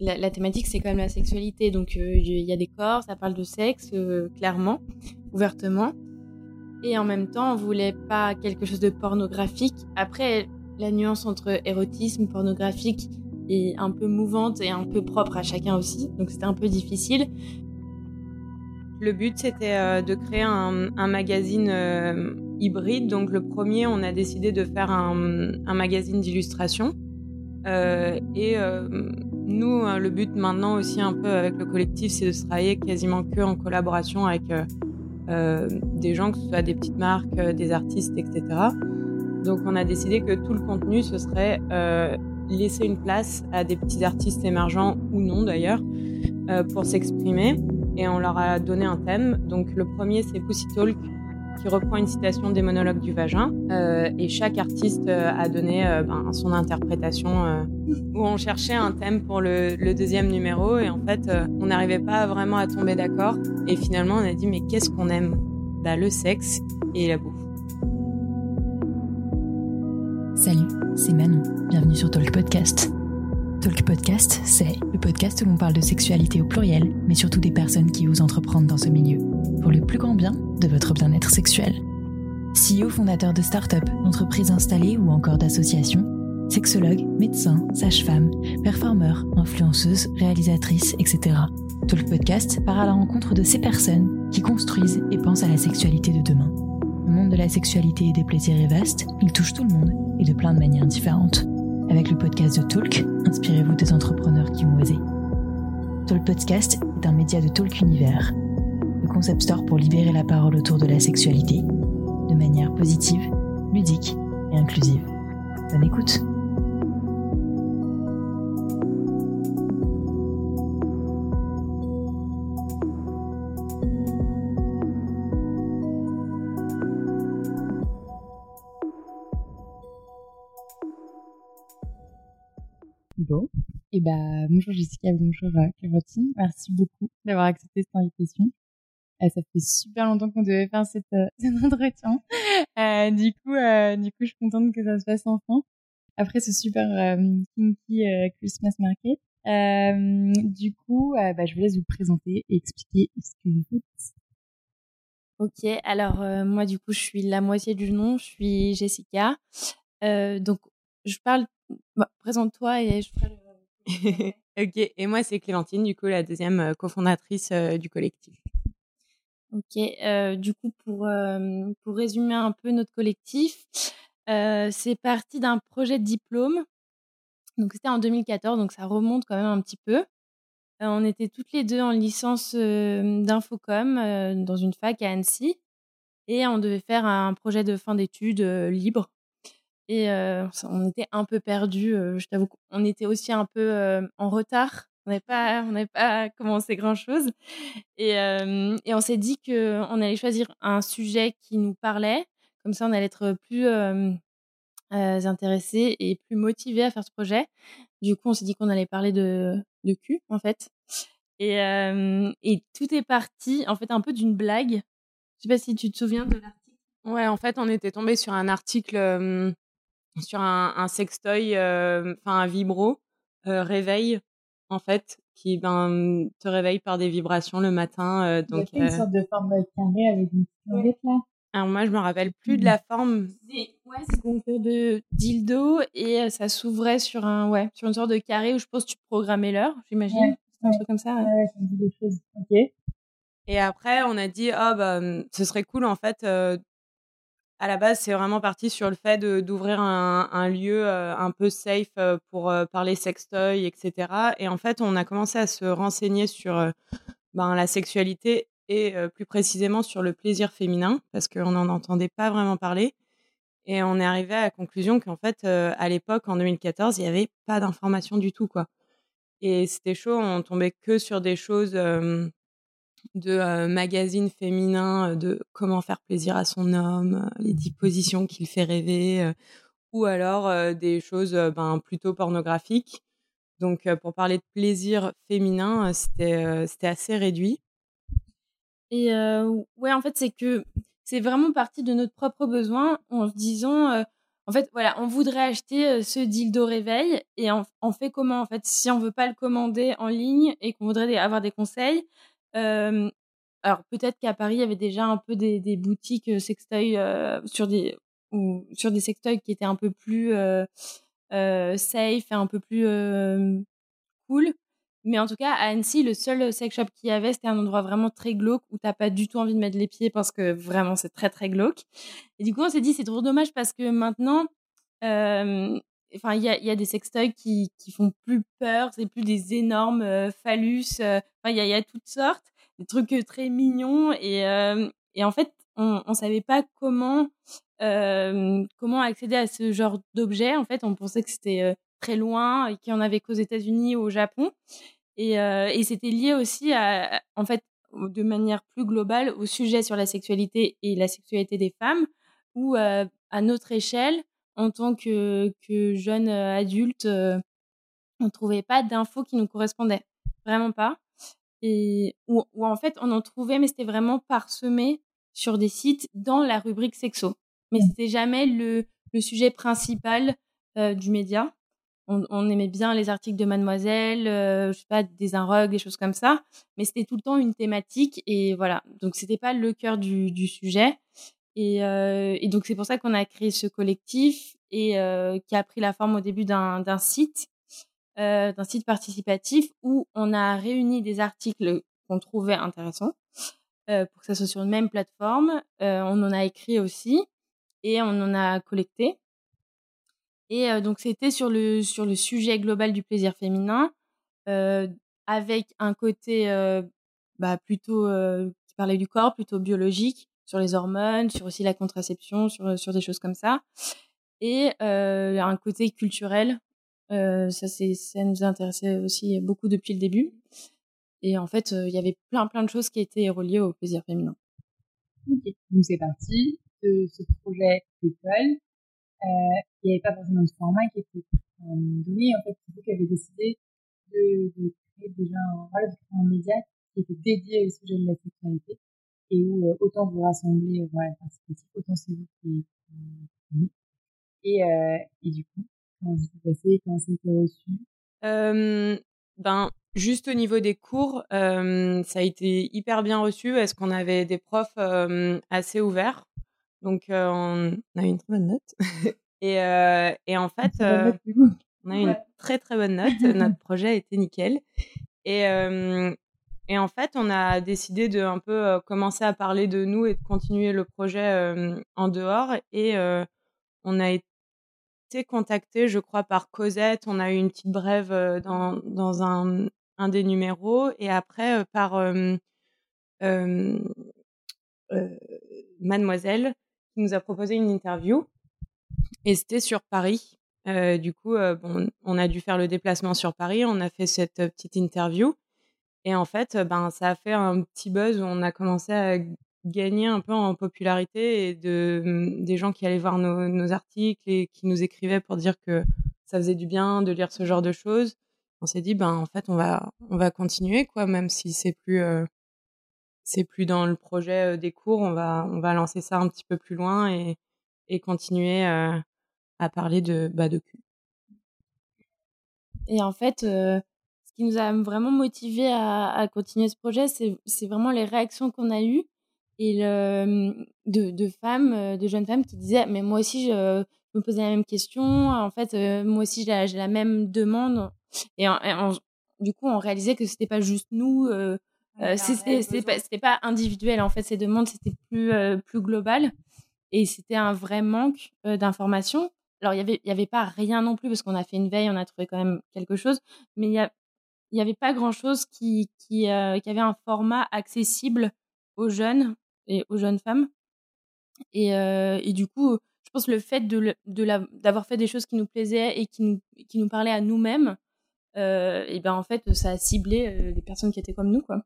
la, thématique, c'est quand même la sexualité. Donc, il y a des corps, ça parle de sexe, clairement, ouvertement. Et en même temps, on voulait pas quelque chose de pornographique. Après, la nuance entre érotisme, pornographique est un peu mouvante et un peu propre à chacun aussi. Donc, c'était un peu difficile. Le but, c'était euh, de créer un, magazine euh, hybride. Donc, le premier, on a décidé de faire un, magazine d'illustration. Euh, et nous, le but maintenant aussi un peu avec le collectif, c'est de travailler quasiment que en collaboration avec des gens, que ce soit des petites marques, des artistes, etc. Donc, on a décidé que tout le contenu, ce serait laisser une place à des petits artistes émergents ou non d'ailleurs pour s'exprimer et on leur a donné un thème. Donc le premier c'est Pussy Talk qui reprend une citation des monologues du vagin euh, et chaque artiste euh, a donné euh, ben, son interprétation où on cherchait un thème pour le, le deuxième numéro et en fait on n'arrivait pas vraiment à tomber d'accord et finalement on a dit mais qu'est-ce qu'on aime? Bah, le sexe et la bouffe. Salut, c'est Manon. Bienvenue sur Talk Podcast. Talk Podcast, c'est le podcast où l'on parle de sexualité au pluriel, mais surtout des personnes qui osent entreprendre dans ce milieu, pour le plus grand bien de votre bien-être sexuel. CEO fondateur de start-up, d'entreprises installées ou encore d'associations, sexologue, médecin, sage-femme, performeur, influenceuse, réalisatrice, etc. Talk Podcast part à la rencontre de ces personnes qui construisent et pensent à la sexualité de demain. Le monde de la sexualité et des plaisirs est vaste, il touche tout le monde et de plein de manières différentes. Avec le podcast de Talk, inspirez-vous des entrepreneurs qui ont osé. Talk Podcast est un média de Talk Univers, le concept store pour libérer la parole autour de la sexualité, de manière positive, ludique et inclusive. Bonne écoute! Bonjour Jessica, bonjour euh, Clémentine. Merci beaucoup d'avoir accepté cette invitation. Euh, ça fait super longtemps qu'on devait faire cette, euh, cet entretien. Du coup, du coup, je suis contente que ça se fasse enfin. Après ce super kinky Christmas market. du coup, bah, je vous laisse vous présenter et expliquer ce que vous faites. Ok, alors moi du coup je suis la moitié du nom, je suis Jessica. donc je parle, bah, présente-toi et je ferai le ok, et moi c'est Clémentine, du coup la deuxième euh, cofondatrice euh, du collectif. Ok, euh, du coup pour, pour résumer un peu notre collectif, c'est parti d'un projet de diplôme. Donc c'était en 2014, donc ça remonte quand même un petit peu. on était toutes les deux en licence d'infocom dans une fac à Annecy et on devait faire un projet de fin d'études libre et on était un peu perdus. je t'avoue qu'on était aussi un peu en retard. On n'avait pas, on pas commencé grand chose. Et, et on s'est dit qu'on allait choisir un sujet qui nous parlait. Comme ça, on allait être plus intéressés et plus motivés à faire ce projet. Du coup, on s'est dit qu'on allait parler de, de cul, en fait. Et, et tout est parti, en fait, un peu d'une blague. Je sais pas si tu te souviens de l'article. Ouais, en fait, on était tombé sur un article sur un, un sextoy, euh, enfin un vibro, euh, réveil, en fait, qui ben, te réveille par des vibrations le matin. Euh, donc, une sorte de forme carré avec une petite là. Alors moi, je me rappelle plus de la forme. Ouais, c'est une sorte de dildo et ça s'ouvrait sur un, ouais, sur une sorte de carré où je pense que tu programmais l'heure, j'imagine. un truc comme ça. Ouais, ça me dit des choses. Ok. Et après, on a dit, oh, bah, ce serait cool en fait à la base, c'est vraiment parti sur le fait d'ouvrir un, lieu euh, un peu safe euh, pour euh, parler sextoy, etc. Et en fait, on a commencé à se renseigner sur ben, la sexualité et plus précisément sur le plaisir féminin, parce qu'on n'en entendait pas vraiment parler. Et on est arrivé à la conclusion qu'en fait, à l'époque, en 2014, il n'y avait pas d'information du tout, quoi. Et c'était chaud, on tombait que sur des choses de magazines féminins de comment faire plaisir à son homme, les dix positions qu'il fait rêver, ou alors des choses ben, plutôt pornographiques. Donc, pour parler de plaisir féminin, c'était assez réduit. Et ouais, en fait, c'est que c'est vraiment parti de notre propre besoin en disant, en fait, voilà, on voudrait acheter ce dildo réveil et on, fait comment en fait si on veut pas le commander en ligne et qu'on voudrait avoir des conseils alors peut-être qu'à Paris il y avait déjà un peu des, boutiques sextoy sur des ou sur des sextoys qui étaient un peu plus safe et un peu plus cool. Mais en tout cas, à Annecy, le seul sex shop qu'il y avait, c'était un endroit vraiment très glauque où t'as pas du tout envie de mettre les pieds parce que vraiment c'est très très glauque. Et du coup, on s'est dit c'est trop dommage parce que maintenant, enfin, il y a, y a, des sextoys qui, qui font plus peur, c'est plus des énormes phallus. Enfin, il y a, toutes sortes, des trucs très mignons et, et en fait, on, on savait pas comment comment accéder à ce genre d'objet. En fait, on pensait que c'était très loin et qu'il n'y en avait qu'aux États-Unis ou au Japon. Et, euh, et c'était lié aussi à, en fait, de manière plus globale au sujet sur la sexualité et la sexualité des femmes, où euh, à notre échelle, en tant que, que jeune euh, adulte, on ne trouvait pas d'infos qui nous correspondaient. Vraiment pas. Et, ou, ou en fait, on en trouvait, mais c'était vraiment parsemé sur des sites dans la rubrique sexo. Mais c'était jamais le, le sujet principal du média on, aimait bien les articles de Mademoiselle, euh, je sais pas, des inrogues, des choses comme ça, mais c'était tout le temps une thématique et voilà. Donc c'était pas le cœur du, sujet. Euh, et, donc c'est pour ça qu'on a créé ce collectif et euh, qui a pris la forme au début d'un site, d'un site participatif où on a réuni des articles qu'on trouvait intéressants pour que ça soit sur une même plateforme. on en a écrit aussi et on en a collecté. Et donc c'était sur le sur le sujet global du plaisir féminin, avec un côté bah, plutôt qui parlait du corps, plutôt biologique, sur les hormones, sur aussi la contraception, sur sur des choses comme ça, et un côté culturel. ça c'est ça nous intéressait aussi beaucoup depuis le début. Et en fait, il y avait plein plein de choses qui étaient reliées au plaisir féminin. Ok, donc c'est parti de ce projet d'école euh, il n'y avait pas forcément de format qui était donné. En fait, c'est vous qui avez décidé de, créer déjà un, voilà, un média qui était dédié au sujet de la sexualité et où euh, autant vous rassemblez euh, voilà, participatif, autant c'est vous qui, qui, et, euh, et du coup, comment ça s'est passé, comment ça a été reçu? Ben, juste au niveau des cours, euh, ça a été hyper bien reçu parce qu'on avait des profs assez ouverts donc, on a eu une très bonne note. et, et en fait, on a eu une très très bonne note. Notre projet a été nickel. Et, et en fait, on a décidé de un peu commencer à parler de nous et de continuer le projet en dehors. Et on a été contacté, je crois, par Cosette. On a eu une petite brève dans, dans un, un des numéros. Et après, par euh, Mademoiselle, nous a proposé une interview et c'était sur Paris. Euh, du coup, euh, bon, on a dû faire le déplacement sur Paris. On a fait cette euh, petite interview et en fait, ben, ça a fait un petit buzz où on a commencé à gagner un peu en popularité et de mm, des gens qui allaient voir nos, articles et qui nous écrivaient pour dire que ça faisait du bien de lire ce genre de choses. On s'est dit, ben en fait, on va on va continuer quoi, même si c'est plus c'est plus dans le projet des cours, on va, on va lancer ça un petit peu plus loin et, et continuer à parler de, bah, de cul. Et en fait, qui nous a vraiment motivé à, à continuer ce projet, c'est vraiment les réactions qu'on a eues et le, de, de, femmes, de jeunes femmes qui disaient mais moi aussi je me posais la même question, en fait moi aussi j'ai la, même demande. Et, du coup on réalisait que c'était pas juste nous euh, c'était pas, pas individuel en fait ces demandes c'était plus euh, plus global. Et c'était un vrai manque euh, d'informations. Alors il y avait il y avait pas rien non plus parce qu'on a fait une veille on a trouvé quand même quelque chose mais il y a il y avait pas grand chose qui qui, qui avait un format accessible aux jeunes et aux jeunes femmes et, et du coup je pense le fait de de d'avoir fait des choses qui nous plaisaient et qui nous qui nous parlaient à nous-mêmes et ben en fait ça a ciblé les personnes qui étaient comme nous quoi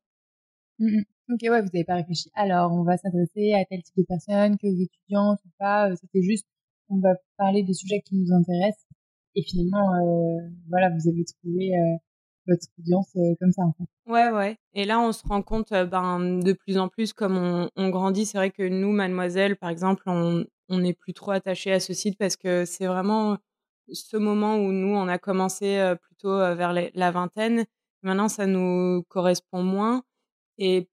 Mmh ok, ouais, vous n'avez pas réfléchi. Alors, on va s'adresser à tel type de personnes, que étudiants, ou pas. Euh, c'était juste, on va parler des sujets qui nous intéressent. Et finalement, euh, voilà, vous avez trouvé euh, votre audience comme ça, en fait. Ouais, ouais. Et là, on se rend compte, ben, de plus en plus, comme on, grandit. C'est vrai que nous, Mademoiselle, par exemple, on, n'est plus trop attaché à ce site parce que c'est vraiment ce moment où nous, on a commencé plutôt vers la vingtaine. Maintenant, ça nous correspond moins. Et,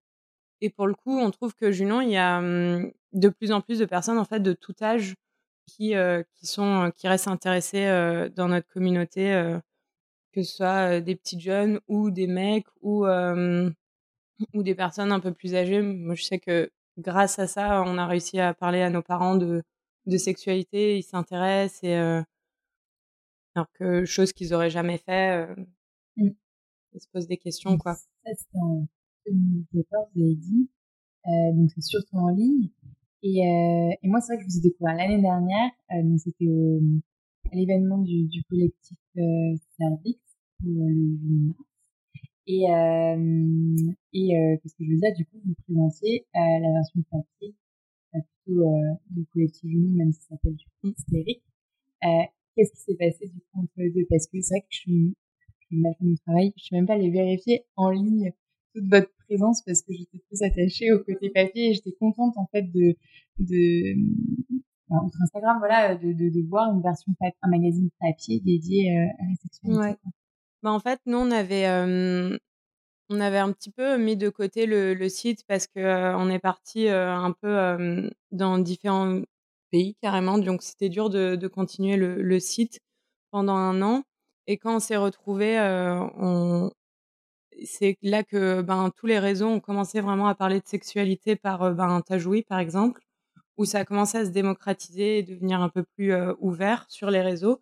et pour le coup, on trouve que Junon, il y a mmh, de plus en plus de personnes en fait de tout âge qui, qui, sont, qui restent intéressées dans notre communauté, que ce soit des petites jeunes ou des mecs ou, ou des personnes un peu plus âgées. Moi, je sais que grâce à ça, on a réussi à parler à nos parents de, de sexualité, ils s'intéressent et alors que chose qu'ils auraient jamais fait, mmh. ils se posent des questions quoi. Ça c'était en 2014, vous avez dit, euh, donc c'est surtout en ligne. Et, et moi c'est vrai que je vous ai découvert l'année dernière, donc c'était au à l'événement du, du collectif euh, Servix pour le 8 mars. Et, euh, et euh, qu'est-ce que je veux dire? Du coup, vous présentiez euh, la version papier plutôt du collectif Junon, même si ça s'appelle du coup hystérique. Qu'est-ce qui s'est passé du coup entre les deux? Parce que c'est vrai que je suis, mal fait mon travail. Je suis même pas allée vérifier en ligne toute votre présence parce que j'étais plus attachée au côté papier et j'étais contente en fait de de enfin, outre Instagram voilà de, de, de, voir une version un magazine papier dédié à la sexualité. Ouais. Bah, en fait, nous, on avait, on avait un petit peu mis de côté le, site parce que on est parti un peu dans différents pays carrément, donc c'était dur de, continuer le, site pendant un an. Et quand on s'est retrouvés, c'est là que ben, tous les réseaux ont commencé vraiment à parler de sexualité par ben, Tajoui, par exemple, où ça a commencé à se démocratiser et devenir un peu plus ouvert sur les réseaux.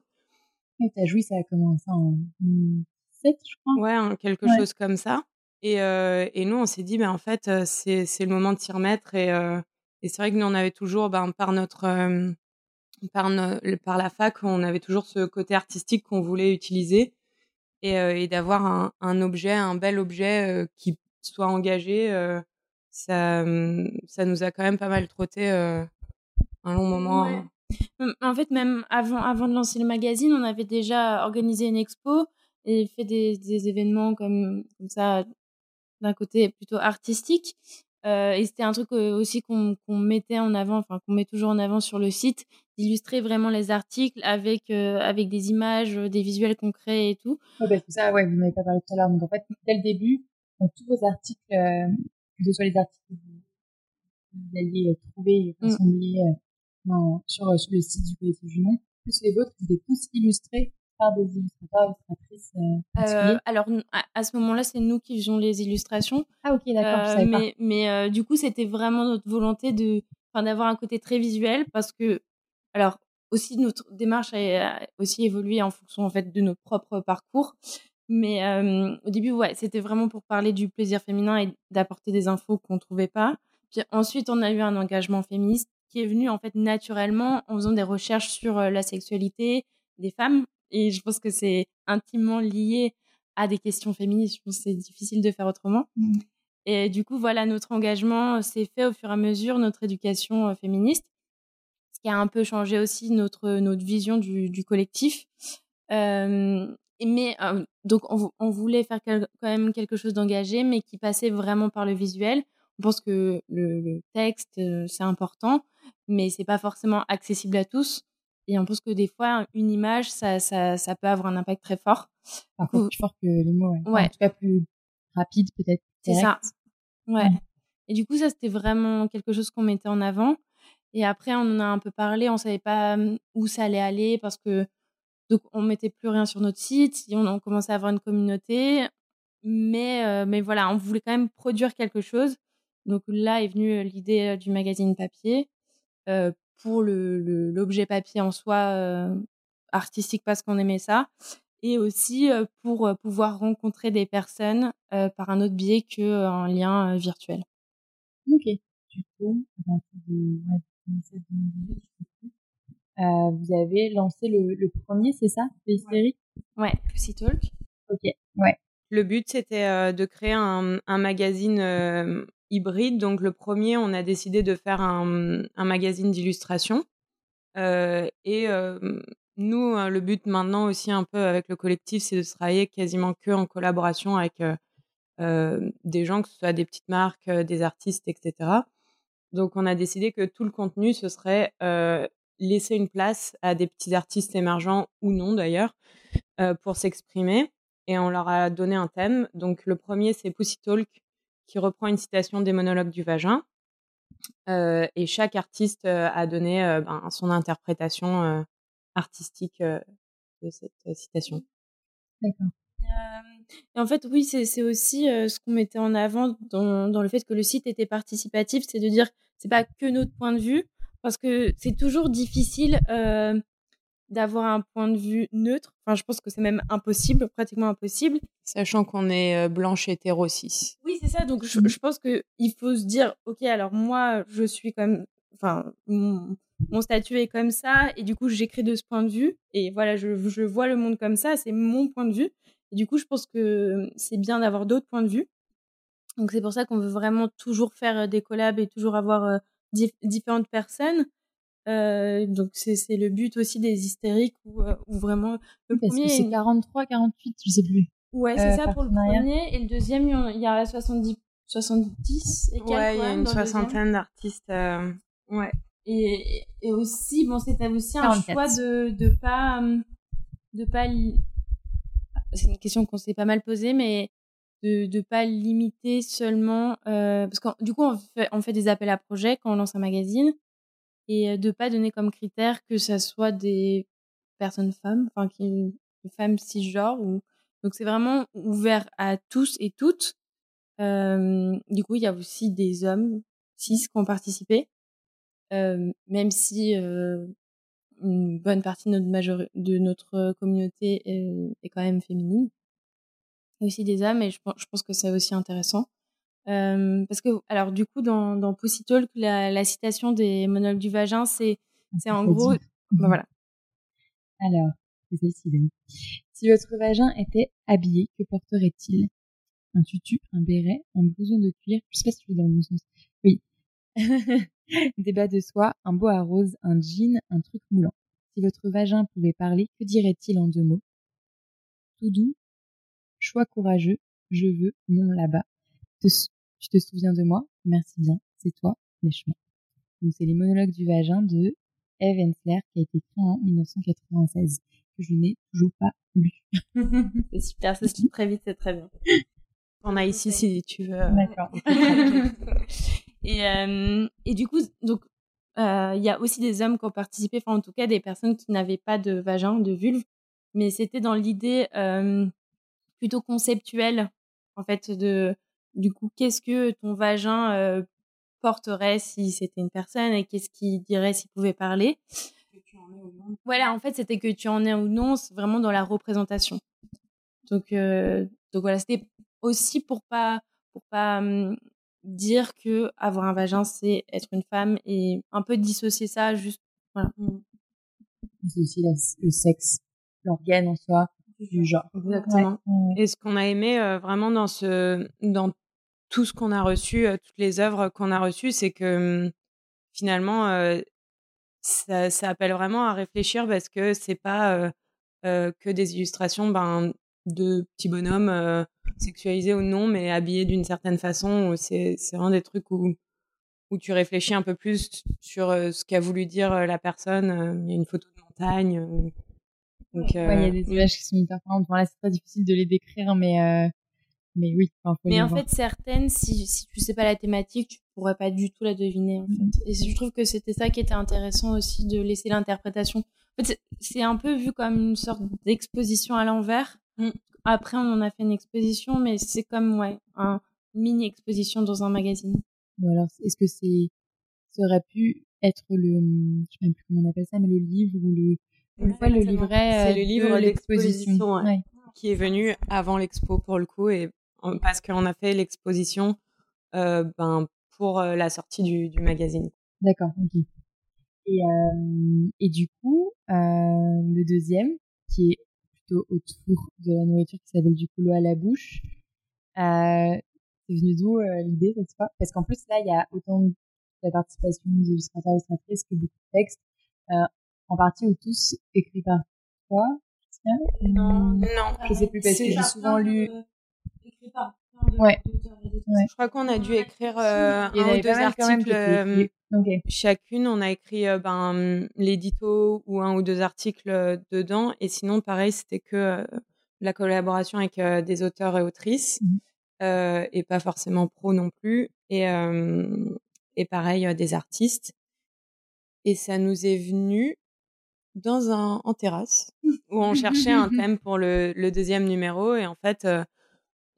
Et t'as joué, ça a commencé en 2007, je crois. Ouais, hein, quelque chose comme ça. Et, euh, et nous, on s'est dit, ben, en fait, c'est, c'est le moment de s'y remettre. Et, euh, et c'est vrai que nous, on avait toujours, ben, par notre, euh, par, par la fac, on avait toujours ce côté artistique qu'on voulait utiliser et, et d'avoir un, un, objet, un bel objet qui soit engagé. ça, ça nous a quand même pas mal trotté un long moment. Hein. En fait, même avant, avant de lancer le magazine, on avait déjà organisé une expo et fait des, des événements comme, comme ça, d'un côté plutôt artistique. Euh, et c'était un truc euh, aussi qu'on mettait en avant, enfin qu'on met toujours en avant sur le site, d'illustrer vraiment les articles avec, euh, avec des images, des visuels concrets et tout. Ouais, bah, ça, ouais, vous n'avez pas parlé tout à l'heure. Donc en fait, dès le début, dans tous vos articles, que ce soit les articles que vous, vous alliez trouver et mmh. Sur, sur le site du collectif Junon, plus les vôtres, ils étaient tous illustrés par des illustrateurs, illustratrices euh, euh Alors, à, ce moment-là, c'est nous qui faisions les illustrations. Ah, ok, d'accord, euh, Mais, mais euh, du coup, c'était vraiment notre volonté de, d'avoir un côté très visuel parce que, alors, aussi, notre démarche a aussi évolué en fonction, en fait, de nos propres parcours. Mais au début, ouais, c'était vraiment pour parler du plaisir féminin et d'apporter des infos qu'on trouvait pas. Puis ensuite, on a eu un engagement féministe qui est venu en fait naturellement en faisant des recherches sur la sexualité des femmes. Et je pense que c'est intimement lié à des questions féministes. Je pense que c'est difficile de faire autrement. Mmh. Et du coup, voilà, notre engagement s'est fait au fur et à mesure, notre éducation féministe, ce qui a un peu changé aussi notre, notre vision du, du collectif. Euh, mais donc, on, on, voulait faire quand même quelque chose d'engagé, mais qui passait vraiment par le visuel. On pense que le, le texte, c'est important, mais c'est pas forcément accessible à tous. Et on pense que des fois, une image, ça, ça, ça peut avoir un impact très fort. Parfois plus fort que les mots, ouais. ouais. En tout cas, plus rapide, peut-être. C'est ça. Ouais. Et du coup, ça, c'était vraiment quelque chose qu'on mettait en avant. Et après, on en a un peu parlé, on savait pas où ça allait aller parce que donc on mettait plus rien sur notre site, on, on commençait à avoir une communauté, mais mais voilà, on voulait quand même produire quelque chose. Donc là est venue l'idée du magazine papier euh, pour l'objet le, papier en soi euh, artistique parce qu'on aimait ça et aussi euh, pour pouvoir rencontrer des personnes par un autre biais qu'un lien virtuel. Ok. Du coup, à partir de ouais, 2017 euh, vous avez lancé le, le premier, c'est ça, Hystérique? Ouais, Pussy Talk. Ok, ouais. Le but, c'était de créer un, un magazine hybride. Donc le premier, on a décidé de faire un, magazine d'illustration. Euh, et euh, nous, hein, le but maintenant aussi un peu avec le collectif, c'est de travailler quasiment que en collaboration avec euh, des gens, que ce soit des petites marques, des artistes, etc. Donc, on a décidé que tout le contenu, ce serait laisser une place à des petits artistes émergents ou non d'ailleurs pour s'exprimer. Et on leur a donné un thème. Donc, le premier, c'est Pussy Talk, qui reprend une citation des monologues du vagin. et chaque artiste a donné ben, son interprétation artistique de cette citation. D'accord. et en fait, oui, c'est aussi ce qu'on mettait en avant dans, dans, le fait que le site était participatif, c'est de dire c'est pas que notre point de vue, parce que c'est toujours difficile d'avoir un point de vue neutre. Enfin, je pense que c'est même impossible, pratiquement impossible. Sachant qu'on est blanche hétéro 6. Oui, c'est ça. Donc, je, je pense qu'il faut se dire, OK, alors moi, je suis comme... Enfin, mon, statut est comme ça, et du coup, j'écris de ce point de vue. Et voilà, je, je vois le monde comme ça, c'est mon point de vue. Et du coup, je pense que c'est bien d'avoir d'autres points de vue. Donc, c'est pour ça qu'on veut vraiment toujours faire des collabs et toujours avoir différentes personnes. Euh, donc c'est le but aussi des hystériques où, euh, vraiment le premier c'est 43 48 je sais plus. Ouais c'est euh, ça pour le premier et le deuxième il y a 70 70 et ouais il y a une soixantaine d'artistes ouais. Et, et aussi bon c'était aussi un choix de de pas de pas c'est une question qu'on s'est pas mal posée mais de de pas limiter seulement parce que du coup on fait on fait des appels à projets quand on lance un magazine et de pas donner comme critère que ça soit des personnes femmes, enfin qui femmes cisgenres ou donc c'est vraiment ouvert à tous et toutes. Euh, du coup, il y a aussi des hommes cis qui ont participé, euh, même si euh, une bonne partie de notre, de notre communauté est, quand même féminine. Il y a aussi des hommes et je pense que c'est aussi intéressant. Euh, parce que, alors, du coup, dans, dans Pussy Talk, la, la citation des monologues du vagin, c'est, c'est en gros. Ben voilà. Alors, c'est celle-ci, Si votre vagin était habillé, que porterait-il? Un tutu, un béret, un blouson de cuir? Je sais pas si tu veux dans le bon sens. Oui. Des bas de soie, un beau à rose, un jean, un truc moulant. Si votre vagin pouvait parler, que dirait-il en deux mots? Tout doux, choix courageux, je veux, non là-bas. Tu te souviens de moi Merci bien, c'est toi, lèche-moi. Donc c'est les monologues du vagin de Eve Ensler qui a été écrit en 1996 que je n'ai toujours pas lu. c'est super, ça se lit très vite, c'est très bien. On a ici si tu veux. Euh, D'accord. et, euh, et du coup, donc euh, il y a aussi des hommes qui ont participé, enfin en tout cas des personnes qui n'avaient pas de vagin, de vulve, mais c'était dans l'idée plutôt conceptuelle en fait de du coup, qu'est-ce que ton vagin porterait si c'était une personne et qu'est-ce qu'il dirait s'il pouvait parler? Voilà, en fait, c'était que tu en es ou non, c'est vraiment dans la représentation. Donc, donc voilà, c'était aussi pour pas pour pas dire que avoir un vagin c'est être une femme et un peu dissocier ça juste voilà. Mmh. Dissocier le sexe, l'organe en soi du genre. Exactement. Et ce qu'on a aimé vraiment dans ce dans tout ce qu'on a reçu, toutes les œuvres qu'on a reçues, c'est que mmh, finalement, ça, ça, appelle vraiment à réfléchir parce que c'est pas que des illustrations ben, de petits bonhommes sexualisés ou non, mais habillés d'une certaine façon. C'est vraiment des trucs où, où tu réfléchis un peu plus sur ce qu'a voulu dire la personne. Il y a une photo de montagne. Donc, il y a des images qui sont hyper parlantes. là, c'est pas difficile de les décrire, mais mais oui. mais en fait, certaines, si, si tu sais pas la thématique, tu pourrais pas du tout la deviner. En fait. Et je trouve que c'était ça qui était intéressant aussi de laisser l'interprétation. En fait, c'est un peu vu comme une sorte d'exposition à l'envers. Mm. Après, on en a fait une exposition, mais c'est comme ouais, un mini exposition dans un magazine. Ou alors, est-ce que c'est ça aurait pu être le, je sais même plus comment on appelle ça, mais le livre ou le, une fois le livret. C'est le livre d'exposition ouais. qui est venu avant l'expo pour le coup et parce qu'on a fait l'exposition euh, ben, pour euh, la sortie du, du magazine. D'accord, ok. Et, euh, et du coup, euh, le deuxième, qui est plutôt autour de la nourriture, qui s'appelle du coulo à la bouche, euh, c'est venu d'où euh, l'idée cette fois Parce qu'en plus, là, il y a autant de la participation des illustrateurs et illustratrices que beaucoup de textes, en partie ou tous écrits par toi, non, non, je sais plus parce que j'ai souvent lu Ouais. Je crois qu'on a dû écrire un ou deux articles. Chacune, on a écrit ben, l'édito ou un ou deux articles dedans. Et sinon, pareil, c'était que la collaboration avec des auteurs et autrices. Mmh. et pas forcément pro non plus. Et, et pareil, des artistes. Et ça nous est venu dans un en terrasse où on cherchait un thème pour le, le, deuxième numéro et en fait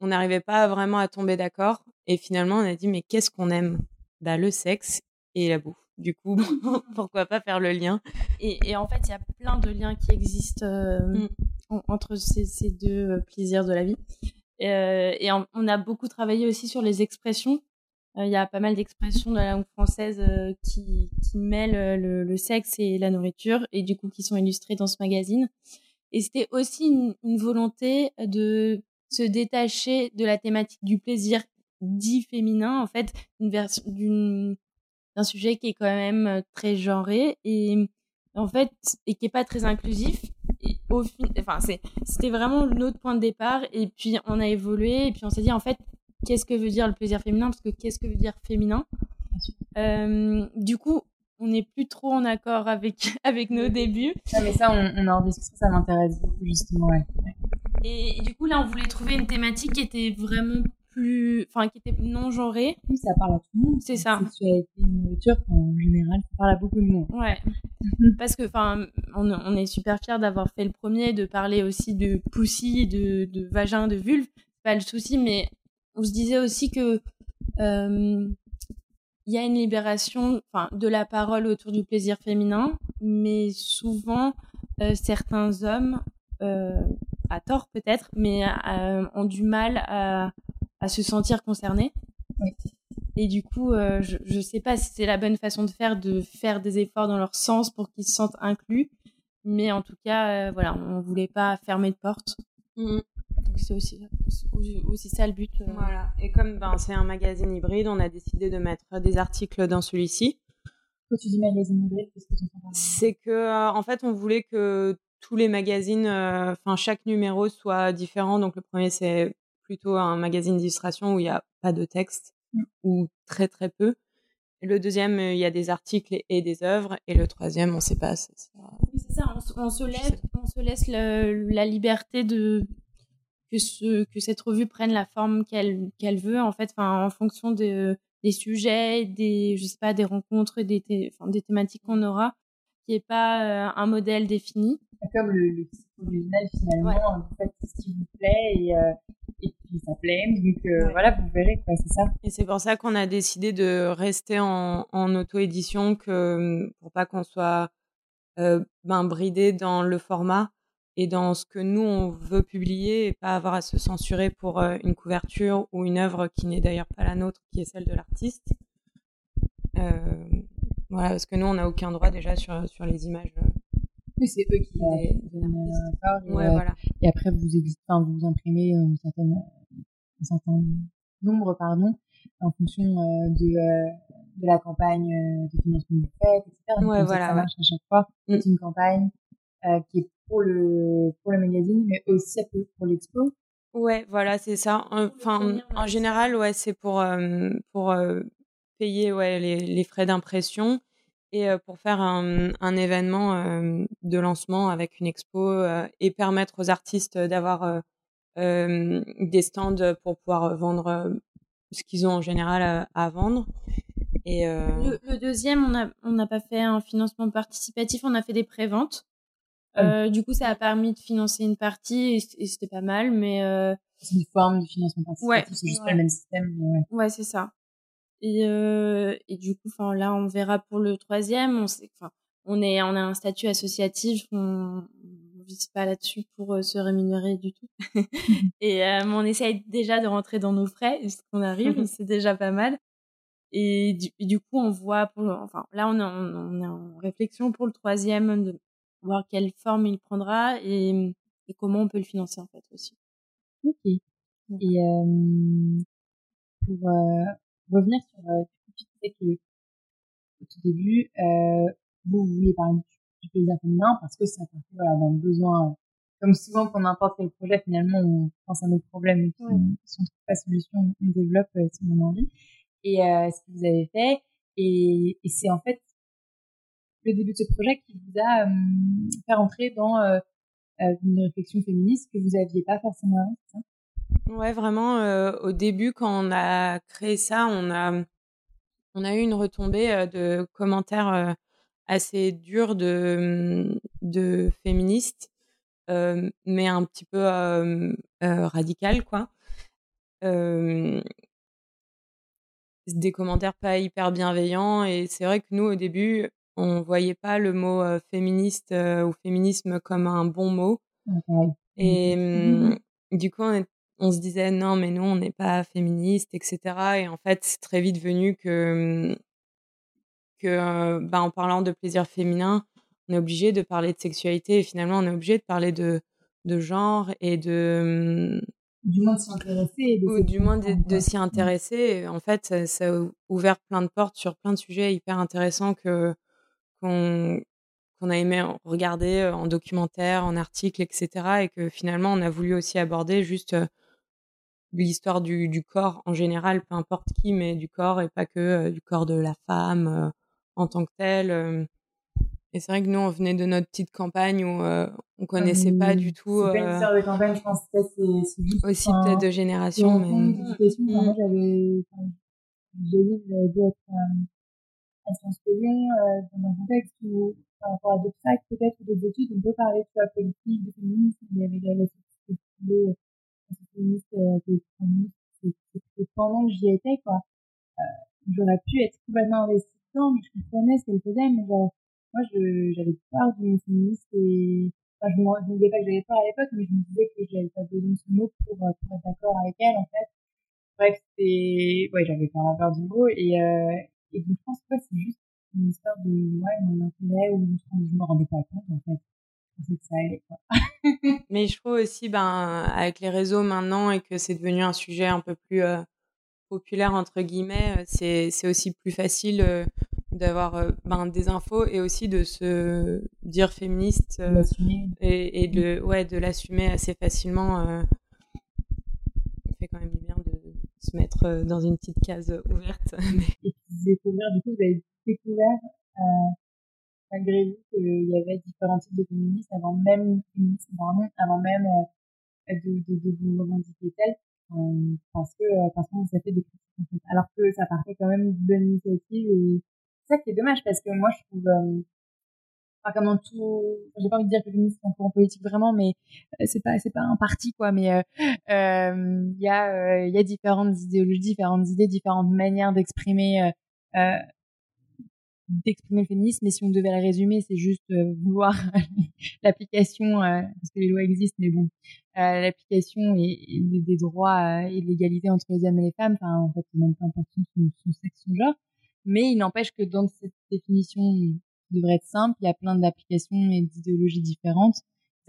on n'arrivait pas vraiment à tomber d'accord et finalement on a dit mais qu'est-ce qu'on aime? Bah le sexe et la bouffe. Du coup pourquoi pas faire le lien? Et, et en fait il y a plein de liens qui existent mmh. entre ces, ces, deux plaisirs de la vie. Euh, et on a beaucoup travaillé aussi sur les expressions. Euh, il y a pas mal d'expressions de la langue française euh, qui, qui mêlent euh, le, le, sexe et la nourriture et du coup qui sont illustrées dans ce magazine. Et c'était aussi une, une, volonté de se détacher de la thématique du plaisir dit féminin, en fait, version d'une d'un sujet qui est quand même très genré et en fait et qui est pas très inclusif. Et au enfin c'est c'était vraiment notre point de départ et puis on a évolué et puis on s'est dit en fait qu'est-ce que veut dire le plaisir féminin? Parce que qu'est-ce que veut dire féminin? Euh, du coup on n'est plus trop en accord avec avec nos débuts. Non, mais ça on, on en discute ça m'intéresse beaucoup justement ouais. Et, du coup là on voulait trouver une thématique qui était vraiment plus enfin qui était non genrée. Oui ça parle à tout le monde. C'est ça. Sexualité nourriture en général ça parle à beaucoup de monde. Ouais. Parce que enfin on, on, est super fiers d'avoir fait le premier de parler aussi de poussi de, de vagin de vulve. Pas le souci mais on se disait aussi que euh, il y a une libération enfin de la parole autour du plaisir féminin. Mais souvent euh, certains hommes euh, à tort peut-être mais euh, ont du mal à, à se sentir concernés oui. et du coup euh, je je sais pas si c'est la bonne façon de faire de faire des efforts dans leur sens pour qu'ils se sentent inclus mais en tout cas euh, voilà on voulait pas fermer de porte mmh c'est aussi, aussi ça le but. Euh. Voilà. Et comme ben, c'est un magazine hybride, on a décidé de mettre des articles dans celui-ci. Quand tu dis magazine hybride, qu'est-ce que tu entends C'est que, euh, en fait, on voulait que tous les magazines, euh, enfin, chaque numéro soit différent. Donc, le premier, c'est plutôt un magazine d'illustration où il n'y a pas de texte mm. ou très, très peu. Le deuxième, il y a des articles et des œuvres. Et le troisième, on ne sait pas. C'est ça, on, on, se laisse, on se laisse le, la liberté de que, ce, que cette revue prenne la forme qu'elle qu'elle veut en fait en fonction de, des sujets des je sais pas des rencontres des thé, enfin, des thématiques qu'on aura qui est pas euh, un modèle défini comme le, le site original finalement ouais. vous faites ce qui vous plaît et euh, et puis ça plaît donc euh, ouais. voilà vous verrez quoi c'est ça et c'est pour ça qu'on a décidé de rester en, en auto édition que pour pas qu'on soit euh, ben bridé dans le format et dans ce que nous on veut publier et pas avoir à se censurer pour euh, une couverture ou une œuvre qui n'est d'ailleurs pas la nôtre, qui est celle de l'artiste. Voilà, parce que nous on n'a aucun droit déjà sur sur les images. Euh, oui, c'est eux qui des et, ouais, euh, voilà. et après vous éditez, enfin, vous imprimez une certaine, un certain nombre pardon en fonction de de la campagne de financement que vous faites, etc. Donc, ouais, voilà, ça marche à chaque fois. Mm. C'est une campagne euh, qui est pour le pour le magazine, mais aussi un peu pour l'expo. Ouais, voilà, c'est ça. Enfin, en général, ouais, c'est pour euh, pour euh, payer ouais les, les frais d'impression et euh, pour faire un, un événement euh, de lancement avec une expo euh, et permettre aux artistes d'avoir des stands pour pouvoir vendre ce qu'ils ont en général à, à vendre. Et le, le, deuxième, on n'a pas fait un financement participatif, on a fait des préventes. Euh, du coup, ça a permis de financer une partie et, c'était pas mal, mais euh... c'est une forme de financement participatif, ouais, c'est juste ouais. pas le même système, mais ouais. Ouais, c'est ça. Et, euh, et du coup, enfin là, on verra pour le troisième. On sait, enfin, on est, on a un statut associatif, on, on vise pas là-dessus pour euh, se rémunérer du tout. et euh, on essaye déjà de rentrer dans nos frais, ce qu'on arrive, c'est déjà pas mal. Et du, et du, coup, on voit, pour, enfin là, on est, en, on est en réflexion pour le troisième de voir quelle forme il prendra et, et comment on peut le financer en fait aussi. Ok. Et euh, pour euh, revenir sur, euh, tu disais que au tout début, euh, vous, vous vouliez parler du, du plaisir féminin parce que ça partait voilà, d'un besoin comme souvent pour n'importe quel projet, finalement, on pense à nos problèmes et puis si on trouve pas de solution, on développe euh, si on a envie. Et euh, ce que vous avez fait, et, et c'est en fait le début de ce projet qui vous a euh, fait rentrer dans euh, euh, une réflexion féministe que vous aviez pas forcément avant, ça? Ouais, vraiment. au début, quand on a créé ça, on a on a eu une retombée de commentaires assez durs de de féministes, mais un petit peu radical, quoi. des commentaires pas hyper bienveillants et c'est vrai que nous au début on voyait pas le mot féministe ou féminisme comme un bon mot. Et mmh, du coup, on, se disait non, mais nous, on n'est pas féministe, etc. Et en fait, c'est très vite venu que, mmh, que bah, en parlant de plaisir féminin, on est obligé de parler de sexualité et finalement, on est obligé de parler de, de genre et de. Mmh, du moins de s'y intéresser. Ou du moins de, s'y intéresser. En fait, ça, a ouvert plein de portes sur plein de sujets hyper intéressants que qu'on a aimé regarder en documentaire, en article, etc. Et que finalement, on a voulu aussi aborder juste l'histoire du, du, corps en général, peu importe qui, mais du corps et pas que du corps de la femme en tant que tel. Et c'est vrai que nous, on venait de notre petite campagne où on connaissait pas du tout. C'est pas une histoire de campagne, je pense que c'est juste. Aussi peut-être de génération, mais. Mmh. Moi, j'avais, j'ai dit, j'avais beau être à Sciences Po Lyon, euh, dans un contexte où, par rapport à d'autres facs peut-être ou d'autres études, on peut parler de la politique, de féminisme, il y avait la, la euh, c'était pendant que j'y étais, quoi. Euh, j'aurais pu être complètement investie dedans, mais je comprenais ce qu'elle faisait, mais genre, moi, j'avais peur du mot féministe et, enfin, je me, je me disais pas que j'avais peur à l'époque, mais je me disais que j'avais pas besoin de ce mot pour, pour être d'accord avec elle, en fait. Bref, c'était, ouais, j'avais vraiment peur du mot et, euh, et donc, je pense que c'est juste une histoire de, ouais, mon intérêt où je me rendais pas compte, en fait. Ça allait, quoi. Mais je trouve aussi, ben, avec les réseaux maintenant et que c'est devenu un sujet un peu plus euh, populaire, entre guillemets, euh, c'est, c'est aussi plus facile euh, d'avoir ben, des infos et aussi de se dire féministe et, et de, ouais, de l'assumer assez facilement. ça fait quand même du bien de se mettre dans une petite case ouverte. découvrir, du coup, vous avez découvert, euh, malgré vous, qu'il y avait différents types de féministes avant même féminisme, avant même euh, de, vous revendiquer tel, parce que euh, parce qu'on vous a fait des critiques. Alors que ça partait quand même d'une bonne initiative et c'est ça qui est dommage parce que moi je trouve euh, enfin comme dans tout j'ai pas envie de dire que le féminisme est un courant politique vraiment mais euh, c'est pas c'est pas un parti quoi mais il y a il y a différentes idéologies différentes idées différentes manières d'exprimer d'exprimer le féminisme, mais si on devait la résumer, c'est juste euh, vouloir l'application, euh, parce que les lois existent, mais bon, euh, l'application et, des droits et de l'égalité entre les hommes et les femmes, enfin en fait même pas importe son, son sexe, son genre, mais il n'empêche que dans cette définition qui devrait être simple, il y a plein d'applications et d'idéologies différentes.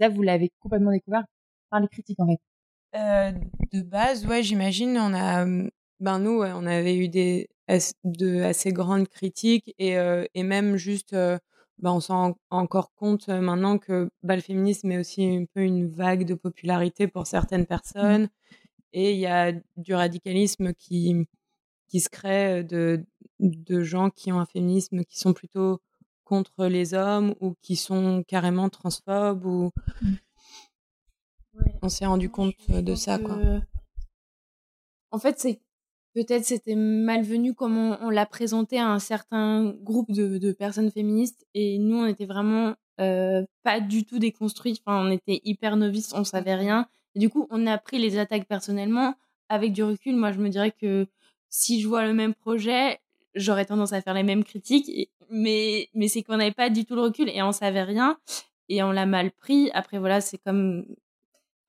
Ça, vous l'avez complètement découvert par les critiques en fait. de base, ouais, j'imagine, on a, ben nous, on avait eu des de assez grandes critiques et, et même juste, bah, on s'en rend encore compte maintenant que bah, le féminisme est aussi un peu une vague de popularité pour certaines mmh. personnes et il y a du radicalisme qui, qui se crée de, de gens qui ont un féminisme qui sont plutôt contre les hommes ou qui sont carrément transphobes ou mmh. on s'est rendu compte de ça quoi. En fait, c'est peut-être c'était malvenu comme on, l'a présenté à un certain groupe de, de, personnes féministes et nous on était vraiment euh, pas du tout déconstruits. Enfin on était hyper novices on savait rien. Et du coup on a pris les attaques personnellement. Avec du recul moi je me dirais que si je vois le même projet j'aurais tendance à faire les mêmes critiques. Mais mais c'est qu'on n'avait pas du tout le recul et on savait rien et on l'a mal pris. Après voilà c'est comme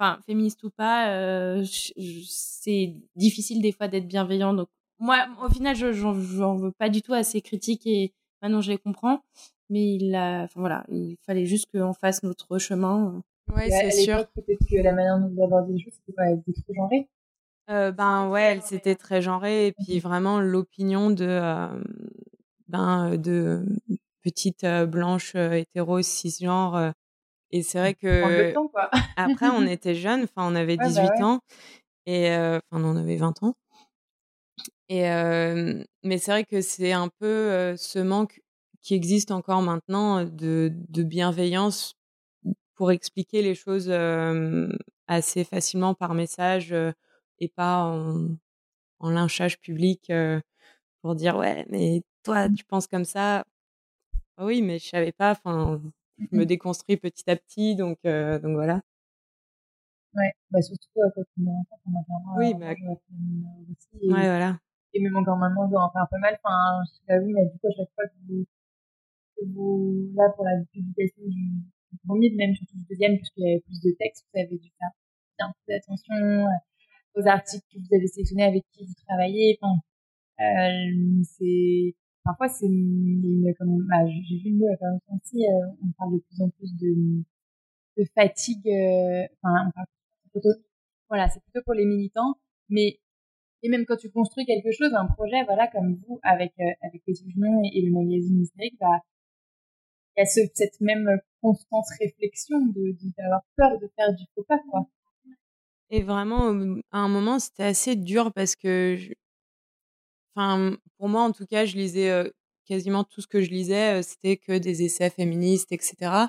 enfin féministe ou pas, euh, c'est difficile des fois d'être bienveillant. Donc moi, au final, je j'en veux pas du tout à ces critiques et maintenant je les comprends. Mais il a, enfin voilà, il fallait juste qu'on fasse notre chemin. Ouais, c'est sûr. Peut-être que la manière dont vous abordez les choses, c'était pas trop genré. Euh, ben ouais, c'était très genré et puis vraiment l'opinion de euh, ben de petite blanche hétéro cisgenre et c'est vrai que temps, quoi. après, on était jeunes, enfin, on avait 18 bah ans et enfin, on avait 20 ans. Et mais c'est vrai que c'est un peu ce manque qui existe encore maintenant de, de bienveillance pour expliquer les choses assez facilement par message et pas en, en lynchage public pour dire ouais mais toi tu penses comme ça? Ah oui mais je savais pas enfin je me déconstruis petit à petit donc donc voilà. Ouais bah surtout quand on est enfant moi clairement oui bah aussi, ouais voilà. et même encore maintenant je dois en faire un peu mal enfin je t'avoue mais du coup à chaque fois que vous que vous là pour la publication du, du premier même surtout du deuxième puisqu'il y avait plus de textes vous avez dû faire bien plus attention aux articles que vous avez sélectionnés avec qui vous travaillez enfin euh, c'est parfois c'est une comme bah, j'ai vu le mot il euh, on parle de plus en plus de de fatigue euh, enfin on parle plutôt, voilà c'est plutôt pour les militants mais et même quand tu construis quelque chose un projet voilà comme vous avec euh, avec Petit Junon et, le magazine historique bah il y a ce, cette même constante réflexion de d'avoir peur de faire du faux pas quoi. Et vraiment à un moment c'était assez dur parce que Enfin, pour moi, en tout cas, je lisais quasiment tout ce que je lisais, c'était que des essais féministes, etc.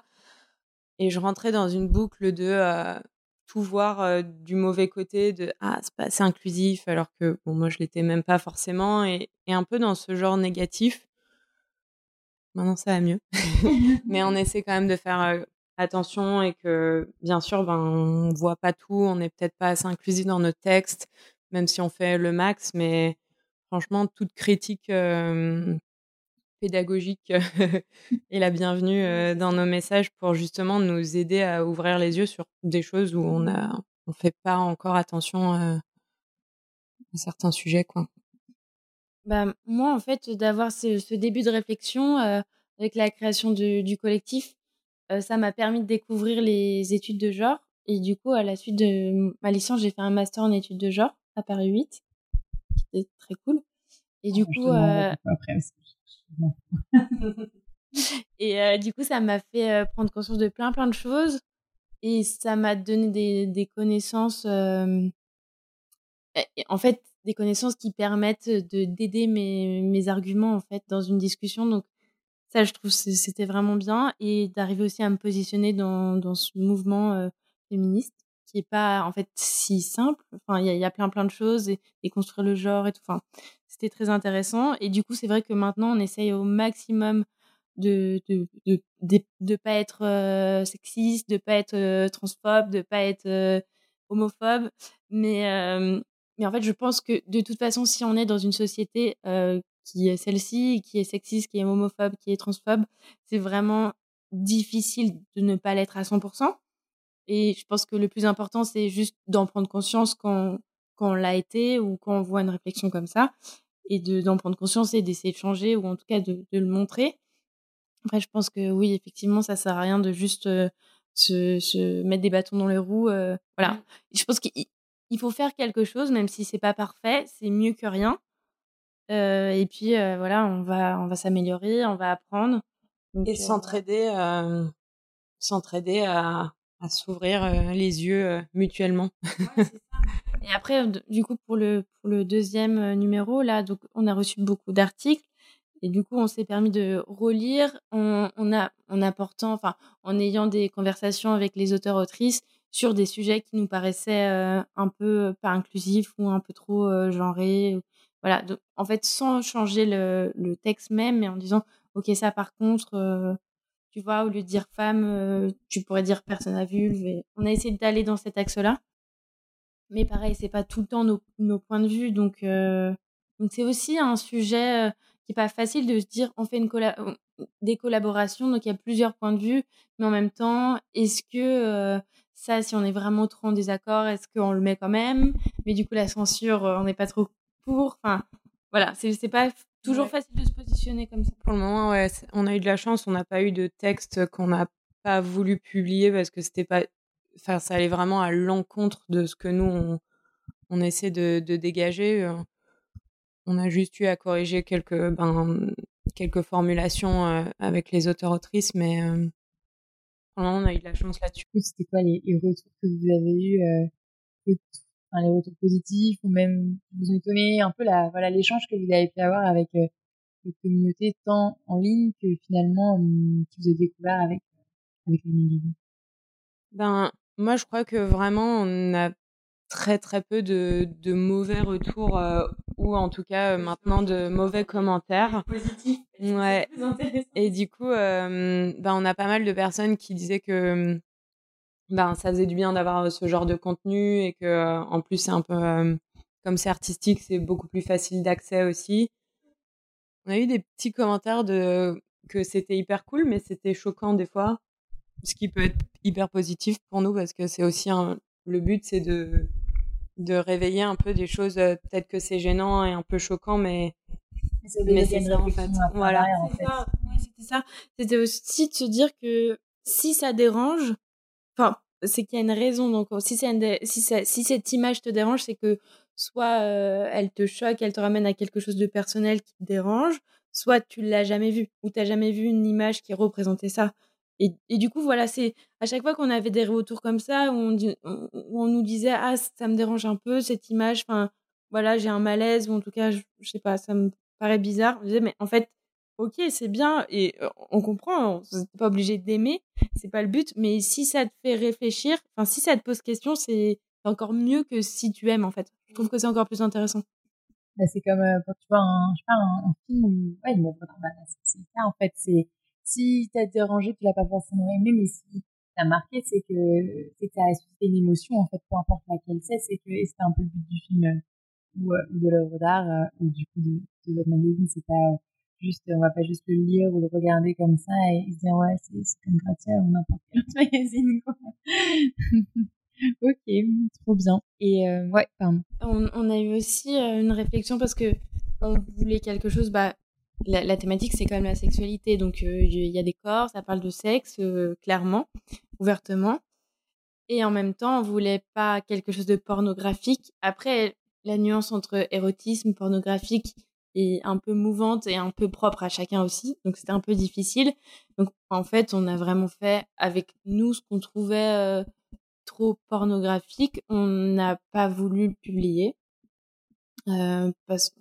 Et je rentrais dans une boucle de tout voir du mauvais côté, de ah c'est pas assez inclusif, alors que bon moi je l'étais même pas forcément, et, et, un peu dans ce genre négatif. Maintenant ça va mieux, mais on essaie quand même de faire attention et que bien sûr ben on voit pas tout, on n'est peut-être pas assez inclusif dans nos textes, même si on fait le max, mais franchement, toute critique pédagogique est la bienvenue dans nos messages pour justement nous aider à ouvrir les yeux sur des choses où on on fait pas encore attention à certains sujets quoi. Bah, moi en fait d'avoir ce, début de réflexion avec la création du collectif, ça m'a permis de découvrir les études de genre. Et du coup à la suite de ma licence j'ai fait un master en études de genre à Paris 8 c'était très cool. Et du coup, euh... et euh, du coup, ça m'a fait euh, prendre conscience de plein plein de choses et ça m'a donné des, des connaissances, en fait, des connaissances qui permettent de d'aider mes, mes arguments en fait dans une discussion. Donc ça, je trouve c'était vraiment bien et d'arriver aussi à me positionner dans, dans ce mouvement féministe qui est pas en fait si simple. Enfin, il y, a plein plein de choses et, et, construire le genre et tout. Enfin, c'était très intéressant. Et du coup, c'est vrai que maintenant, on essaye au maximum de de de, de, pas être euh, sexiste, de pas être euh, transphobe, de pas être euh, homophobe. Mais mais en fait, je pense que de toute façon, si on est dans une société qui est celle-ci, qui est sexiste, qui est homophobe, qui est transphobe, c'est vraiment difficile de ne pas l'être à 100%. Et je pense que le plus important, c'est juste d'en prendre conscience quand, quand on l'a été ou quand on voit une réflexion comme ça et d'en prendre conscience et d'essayer de changer ou en tout cas de, de, le montrer. Après, je pense que oui, effectivement, ça sert à rien de juste euh, se, se, mettre des bâtons dans les roues. Euh, voilà. Je pense qu'il faut faire quelque chose, même si c'est pas parfait, c'est mieux que rien. Euh, et puis voilà, on va, on va s'améliorer, on va apprendre. Donc, et s'entraider, s'entraider à, à s'ouvrir les yeux mutuellement. Ouais, et après, du coup, pour le, deuxième euh, numéro, là, donc, on a reçu beaucoup d'articles. Et du coup, on s'est permis de relire en, a, en apportant, enfin, en ayant des conversations avec les auteurs-autrices sur des sujets qui nous paraissaient euh, un peu pas inclusifs ou un peu trop euh, genrés. Voilà. Donc, en fait, sans changer le, texte même, mais en disant, OK, ça, par contre, tu vois, au lieu de dire femme, tu pourrais dire personne à vulve. On a essayé d'aller dans cet axe-là. Mais pareil, c'est pas tout le temps nos, points de vue. Donc, euh, donc c'est aussi un sujet euh, qui est pas facile de se dire on fait une euh, des collaborations, donc il y a plusieurs points de vue, mais en même temps, est-ce que ça, si on est vraiment trop en désaccord, est-ce qu'on le met quand même? Mais du coup, la censure, on n'est pas trop pour. Enfin, voilà, c'est pas toujours facile de se positionner comme ça. Pour le moment, ouais, on a eu de la chance, on n'a pas eu de texte qu'on n'a pas voulu publier parce que c'était pas enfin, ça allait vraiment à l'encontre de ce que nous, on, on essaie de, de, dégager. Euh. On a juste eu à corriger quelques, ben, quelques formulations euh, avec les auteurs-autrices, mais, euh, pour le moment, on a eu de la chance là-dessus. C'était quoi les, retours que vous avez eus, euh, enfin, les retours positifs ou même vous ont étonné un peu la, voilà, l'échange que vous avez pu avoir avec euh, votre communauté tant en ligne que finalement euh, que vous avez découvert avec avec les magazines? Ben moi, je crois que vraiment on a très très peu de, de mauvais retours euh, ou en tout cas euh, maintenant de mauvais commentaires. Positifs. Ouais. Et du coup, euh, ben on a pas mal de personnes qui disaient que ben ça faisait du bien d'avoir ce genre de contenu et que en plus c'est un peu comme c'est artistique, c'est beaucoup plus facile d'accès aussi. On a eu des petits commentaires de que c'était hyper cool, mais c'était choquant des fois, ce qui peut être hyper positif pour nous parce que c'est aussi un, le but, c'est de de réveiller un peu des choses. Euh, peut-être que c'est gênant et un peu choquant, mais mais c'est ça en fait. Voilà. C'était ça. C'était aussi de se dire que si ça dérange, enfin, c'est qu'il y a une raison. Donc, si, c'est si, si cette image te dérange, c'est que soit euh, elle te choque, elle te ramène à quelque chose de personnel qui te dérange, soit tu l'as jamais vu ou tu n'as jamais vu une image qui représentait ça. Et, du coup, voilà, c'est à chaque fois qu'on avait des retours comme ça, où on, nous disait Ah, ça me dérange un peu cette image, enfin, voilà, j'ai un malaise, ou en tout cas, je, sais pas, ça me paraît bizarre. On disait Mais en fait, ok, c'est bien, et on comprend, on n'est pas obligé d'aimer, c'est pas le but, mais si ça te fait réfléchir, enfin, si ça te pose question, c'est encore mieux que si tu aimes, en fait. Je trouve que c'est encore plus intéressant. Bah, c'est comme quand tu vois un, je sais pas, un, film où, ouais, bah, c'est ça, en fait, c'est si t'as dérangé, tu l'as pas forcément aimé, mais si t'as marqué, c'est que c'est que suscité une émotion en fait, peu importe laquelle c'est, c'est que c'était un peu le but du film euh, ou, euh, ou de l'œuvre d'art euh, ou du coup de, de votre magazine, c'est pas juste, on va pas juste le lire ou le regarder comme ça et se dire ouais c'est comme Gratia ou n'importe quel autre magazine quoi. ok, trop bien. Et ouais, pardon. On, a eu aussi une réflexion parce que on voulait quelque chose, bah la, thématique, c'est quand même la sexualité. Donc, euh, il y a des corps, ça parle de sexe, euh, clairement, ouvertement. Et en même temps, on voulait pas quelque chose de pornographique. Après, la nuance entre érotisme, pornographique est un peu mouvante et un peu propre à chacun aussi. Donc, c'était un peu difficile. Donc, en fait, on a vraiment fait avec nous ce qu'on trouvait euh, trop pornographique. On n'a pas voulu le publier. Euh, parce,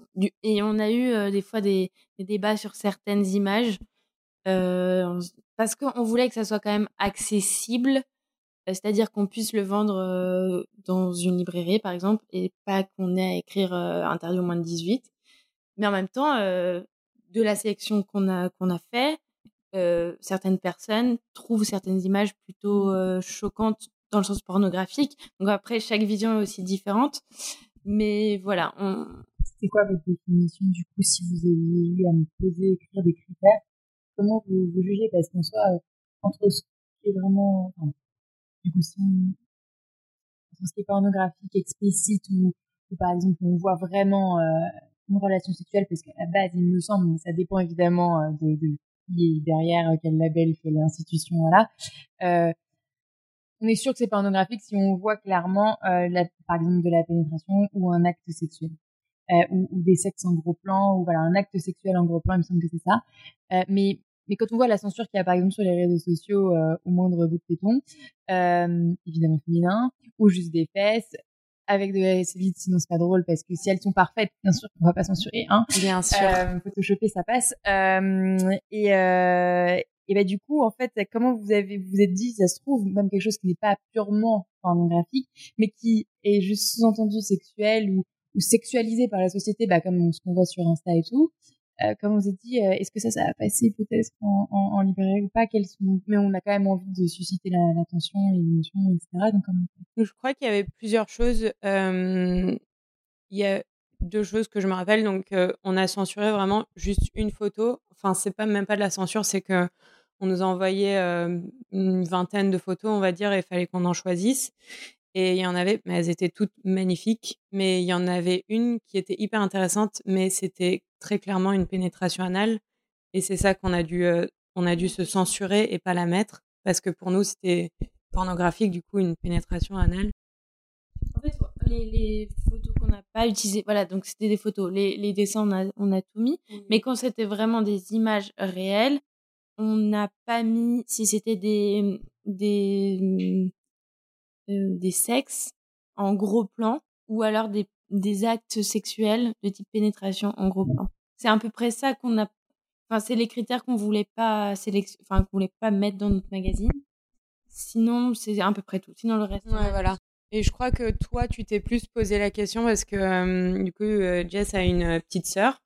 et on a eu euh, des fois des, des, débats sur certaines images euh, parce qu'on voulait que ça soit quand même accessible, c'est-à-dire qu'on puisse le vendre dans une librairie par exemple et pas qu'on ait à écrire interdit au moins de 18. Mais en même temps, de la sélection qu'on a qu'on a fait, certaines personnes trouvent certaines images plutôt choquantes dans le sens pornographique. Donc après, chaque vision est aussi différente. Mais voilà. On... C'était quoi votre définition du coup si vous aviez eu à me poser, écrire des critères Comment vous, vous jugez? Parce qu'en soit, euh, entre ce qui est vraiment. Enfin, du coup, si on, entre ce qui est pornographique, explicite ou, par exemple on voit vraiment euh, une relation sexuelle, parce qu'à la base, il me semble, mais ça dépend évidemment euh, de, qui est derrière, quel label, quelle institution, voilà. Euh, on est sûr que c'est pornographique si on voit clairement, euh, par exemple, de la pénétration ou un acte sexuel. Euh, ou, des sexes en gros plan, ou voilà, un acte sexuel en gros plan, il me semble que c'est ça. Euh, mais, mais quand on voit la censure qu'il y a par exemple sur les réseaux sociaux euh, au moindre bout de téton, euh, évidemment féminin, ou juste des fesses, avec de la vite, sinon c'est pas drôle parce que si elles sont parfaites, bien sûr qu'on va pas censurer, hein. Bien sûr. Euh, photoshopper, ça passe. Euh, et, euh, et bah du coup, en fait, comment vous avez vous êtes dit, ça se trouve même quelque chose qui n'est pas purement pornographique, mais qui est juste sous-entendu sexuel ou, ou sexualisé par la société, bah comme ce qu'on voit sur Insta et tout. Euh, comme vous êtes dit, euh, est-ce que ça, ça va passer peut-être en, en, librairie ou pas? Sont... Mais on a quand même envie de susciter l'attention et l'émotion, etc. Donc. Je crois qu'il y avait plusieurs choses. Euh, il y a deux choses que je me rappelle. Donc, on a censuré vraiment juste une photo. Enfin, c'est pas même pas de la censure, c'est que on nous a envoyé une vingtaine de photos, on va dire, et il fallait qu'on en choisisse. Et il y en avait, mais elles étaient toutes magnifiques. Mais il y en avait une qui était hyper intéressante, mais c'était très clairement une pénétration anale. Et c'est ça qu'on a dû, euh, on a dû se censurer et pas la mettre, parce que pour nous c'était pornographique, du coup, une pénétration anale. En fait, les, les photos qu'on n'a pas utilisées, voilà, donc c'était des photos. Les, les dessins, on a, on a tout mis. Mmh. Mais quand c'était vraiment des images réelles, on n'a pas mis, si c'était des, des, des sexes en gros plan ou alors des, des actes sexuels de type pénétration en gros plan. C'est à peu près ça qu'on a. Enfin, c'est les critères qu'on voulait pas sélection... enfin, qu'on voulait pas mettre dans notre magazine. Sinon, c'est à peu près tout. Sinon, le reste. Ouais, voilà. Et je crois que toi, tu t'es plus posé la question parce que du coup, Jess a une petite sœur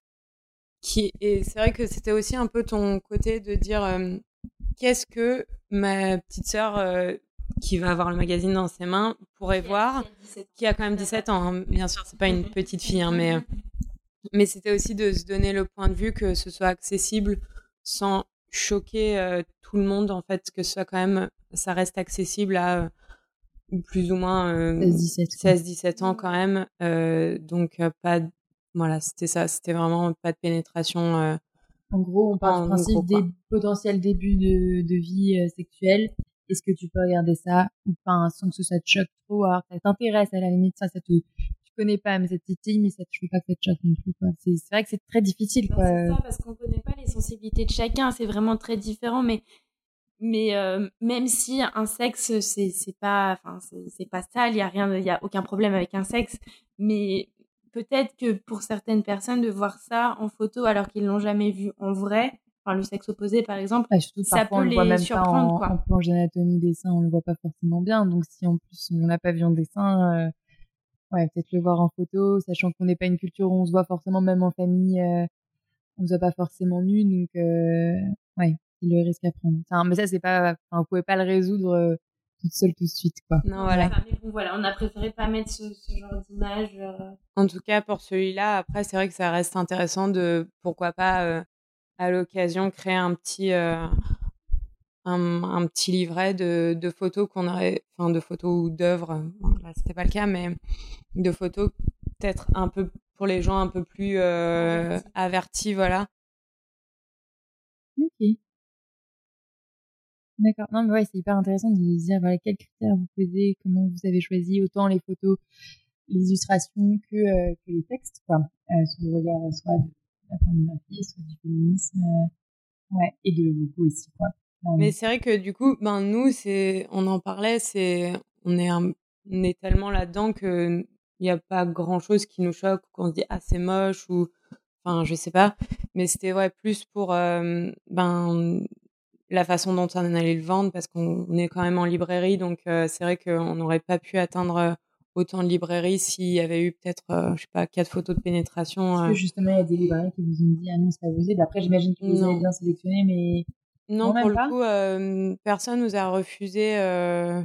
qui et c'est vrai que c'était aussi un peu ton côté de dire qu'est-ce que ma petite sœur qui va avoir le magazine dans ses mains pourrait voir, qui a quand même 17 ans. Hein. Bien sûr, c'est pas une petite fille, hein, mais mais c'était aussi de se donner le point de vue que ce soit accessible sans choquer tout le monde en fait, que ce soit quand même ça reste accessible à plus ou moins 16-17 ans quand même. donc pas voilà, c'était ça, c'était vraiment pas de pénétration. en gros, on parle du principe des potentiels débuts de, de vie sexuelle est-ce que tu peux regarder ça ou pas sans que ça te choque trop alors ça t'intéresse à la limite ça ça te tu connais pas mais cette petite mais ça te veux pas que ça te choque non plus quoi. C'est vrai que c'est très difficile quoi. c'est ça parce qu'on connaît pas les sensibilités de chacun c'est vraiment très différent mais mais euh, même si un sexe c'est c'est pas enfin c'est pas sale il y a rien il y a aucun problème avec un sexe mais peut-être que pour certaines personnes de voir ça en photo alors qu'ils l'ont jamais vu en vrai le sexe opposé par exemple, ça peut les surprendre. En, quoi. en planche d'anatomie des seins, on le voit pas forcément bien. Donc si en plus on n'a pas vu en dessin, euh, ouais, peut-être le voir en photo, sachant qu'on n'est pas une culture où on se voit forcément même en famille, euh, on se voit pas forcément nu. Donc euh, ouais, c'est le risque à prendre. Enfin, mais ça c'est pas, enfin, vous pouvez pas le résoudre euh, toute seule tout de suite quoi. Non voilà. voilà, on a préféré pas mettre ce, ce genre d'image. Euh. En tout cas pour celui-là, après c'est vrai que ça reste intéressant de pourquoi pas à l'occasion créer un petit euh, un, un, petit livret de, de photos qu'on aurait enfin de photos ou d'œuvres. Bon, là c'était pas le cas mais de photos peut-être un peu pour les gens un peu plus euh, avertis. voilà. Ok. D'accord. Non mais ouais c'est hyper intéressant de dire voilà quels critères vous posez comment vous avez choisi autant les photos les illustrations que, euh, que les textes quoi euh, sous le regard soit de la pornographie, soit du féminisme, euh, ouais, et de beaucoup aussi, quoi. Mais c'est vrai que du coup, ben nous, c'est, on en parlait, c'est, on est, on est tellement là-dedans que il n'y a pas grand chose qui nous choque ou qu'on se dit ah c'est moche ou, enfin je sais pas. Mais c'était ouais plus pour euh, ben la façon dont on allait le vendre parce qu'on est quand même en librairie donc euh, c'est vrai qu'on n'aurait pas pu atteindre autant de librairies s'il y avait eu peut-être, euh, je sais pas, quatre photos de pénétration. Euh... justement, il y a des librairies qui vous ont dit, ah non, c'est pas possible. Après, j'imagine que vous avez bien sélectionné, mais. Non, pour le coup, euh, personne nous a refusé. Euh...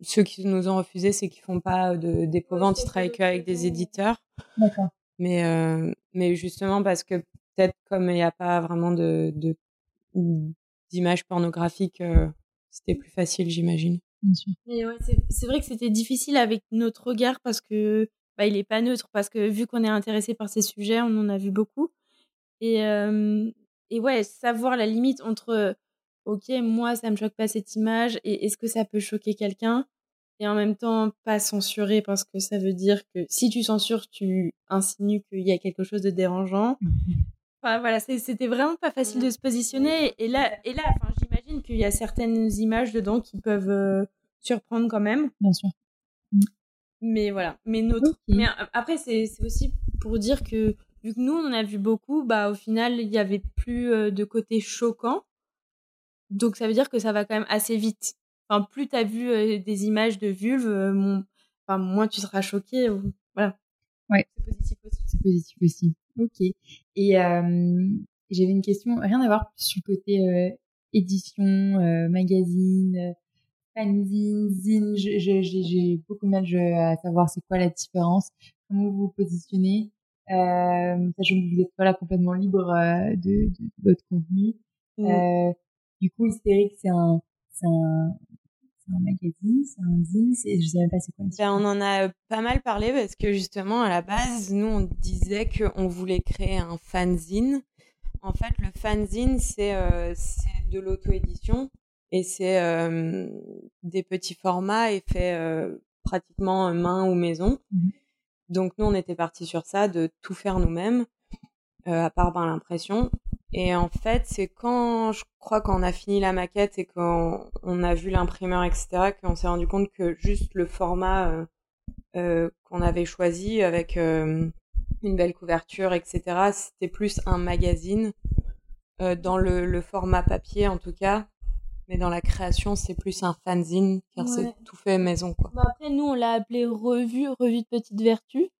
Ceux qui nous ont refusé, c'est qu'ils font pas de dépôt-vente, ils travaillent qu'avec des éditeurs. D'accord. Mais, euh, mais justement, parce que peut-être comme il n'y a pas vraiment de, de d'images pornographiques, euh, c'était plus facile, j'imagine. Mais ouais, c'est vrai que c'était difficile avec notre regard parce que bah, il est pas neutre parce que vu qu'on est intéressé par ces sujets, on en a vu beaucoup. Et, euh, et ouais, savoir la limite entre ok, moi ça me choque pas cette image et est-ce que ça peut choquer quelqu'un et en même temps pas censurer parce que ça veut dire que si tu censures, tu insinues qu'il y a quelque chose de dérangeant. Enfin voilà, c'était vraiment pas facile de se positionner et là, et là, enfin j'imagine qu'il y a certaines images dedans qui peuvent euh, surprendre quand même. Bien sûr. Mais voilà, mais notre. Mais après, c'est aussi pour dire que vu que nous on en a vu beaucoup, bah au final il y avait plus euh, de côté choquant. Donc ça veut dire que ça va quand même assez vite. Enfin, plus tu as vu euh, des images de vulve, enfin, moins tu seras choqué. Voilà. Ouais. C'est positif aussi. C'est positif aussi. Ok. Et j'avais une question, rien à voir sur le côté édition, euh, magazine, euh, fanzine, zine. J'ai beaucoup de mal à savoir c'est quoi la différence, comment vous vous positionnez, euh, sachant que vous êtes pas là complètement libre euh, de, de, votre contenu. Mmh. Euh, du coup, Hystérique, c'est un, c'est un, un magazine, c'est un zine, je sais même pas c'est quoi. Ben, on en a pas mal parlé parce que justement à la base, nous on disait qu'on voulait créer un fanzine. En fait, le fanzine c'est euh, de l'auto-édition et c'est euh, des petits formats et fait euh, pratiquement main ou maison. Mmh Donc nous, on était parti sur ça, de tout faire nous-mêmes, euh, à part ben, l'impression. Et en fait, c'est quand je crois qu'on a fini la maquette et qu'on on a vu l'imprimeur, etc., qu'on s'est rendu compte que juste le format euh, euh, qu'on avait choisi avec euh, une belle couverture, etc., c'était plus un magazine dans le, le, format papier en tout cas. Mais dans la création, c'est plus un fanzine car c'est tout fait maison. Quoi. Bah, après, nous, on l'a appelé revue, revue de petite vertu.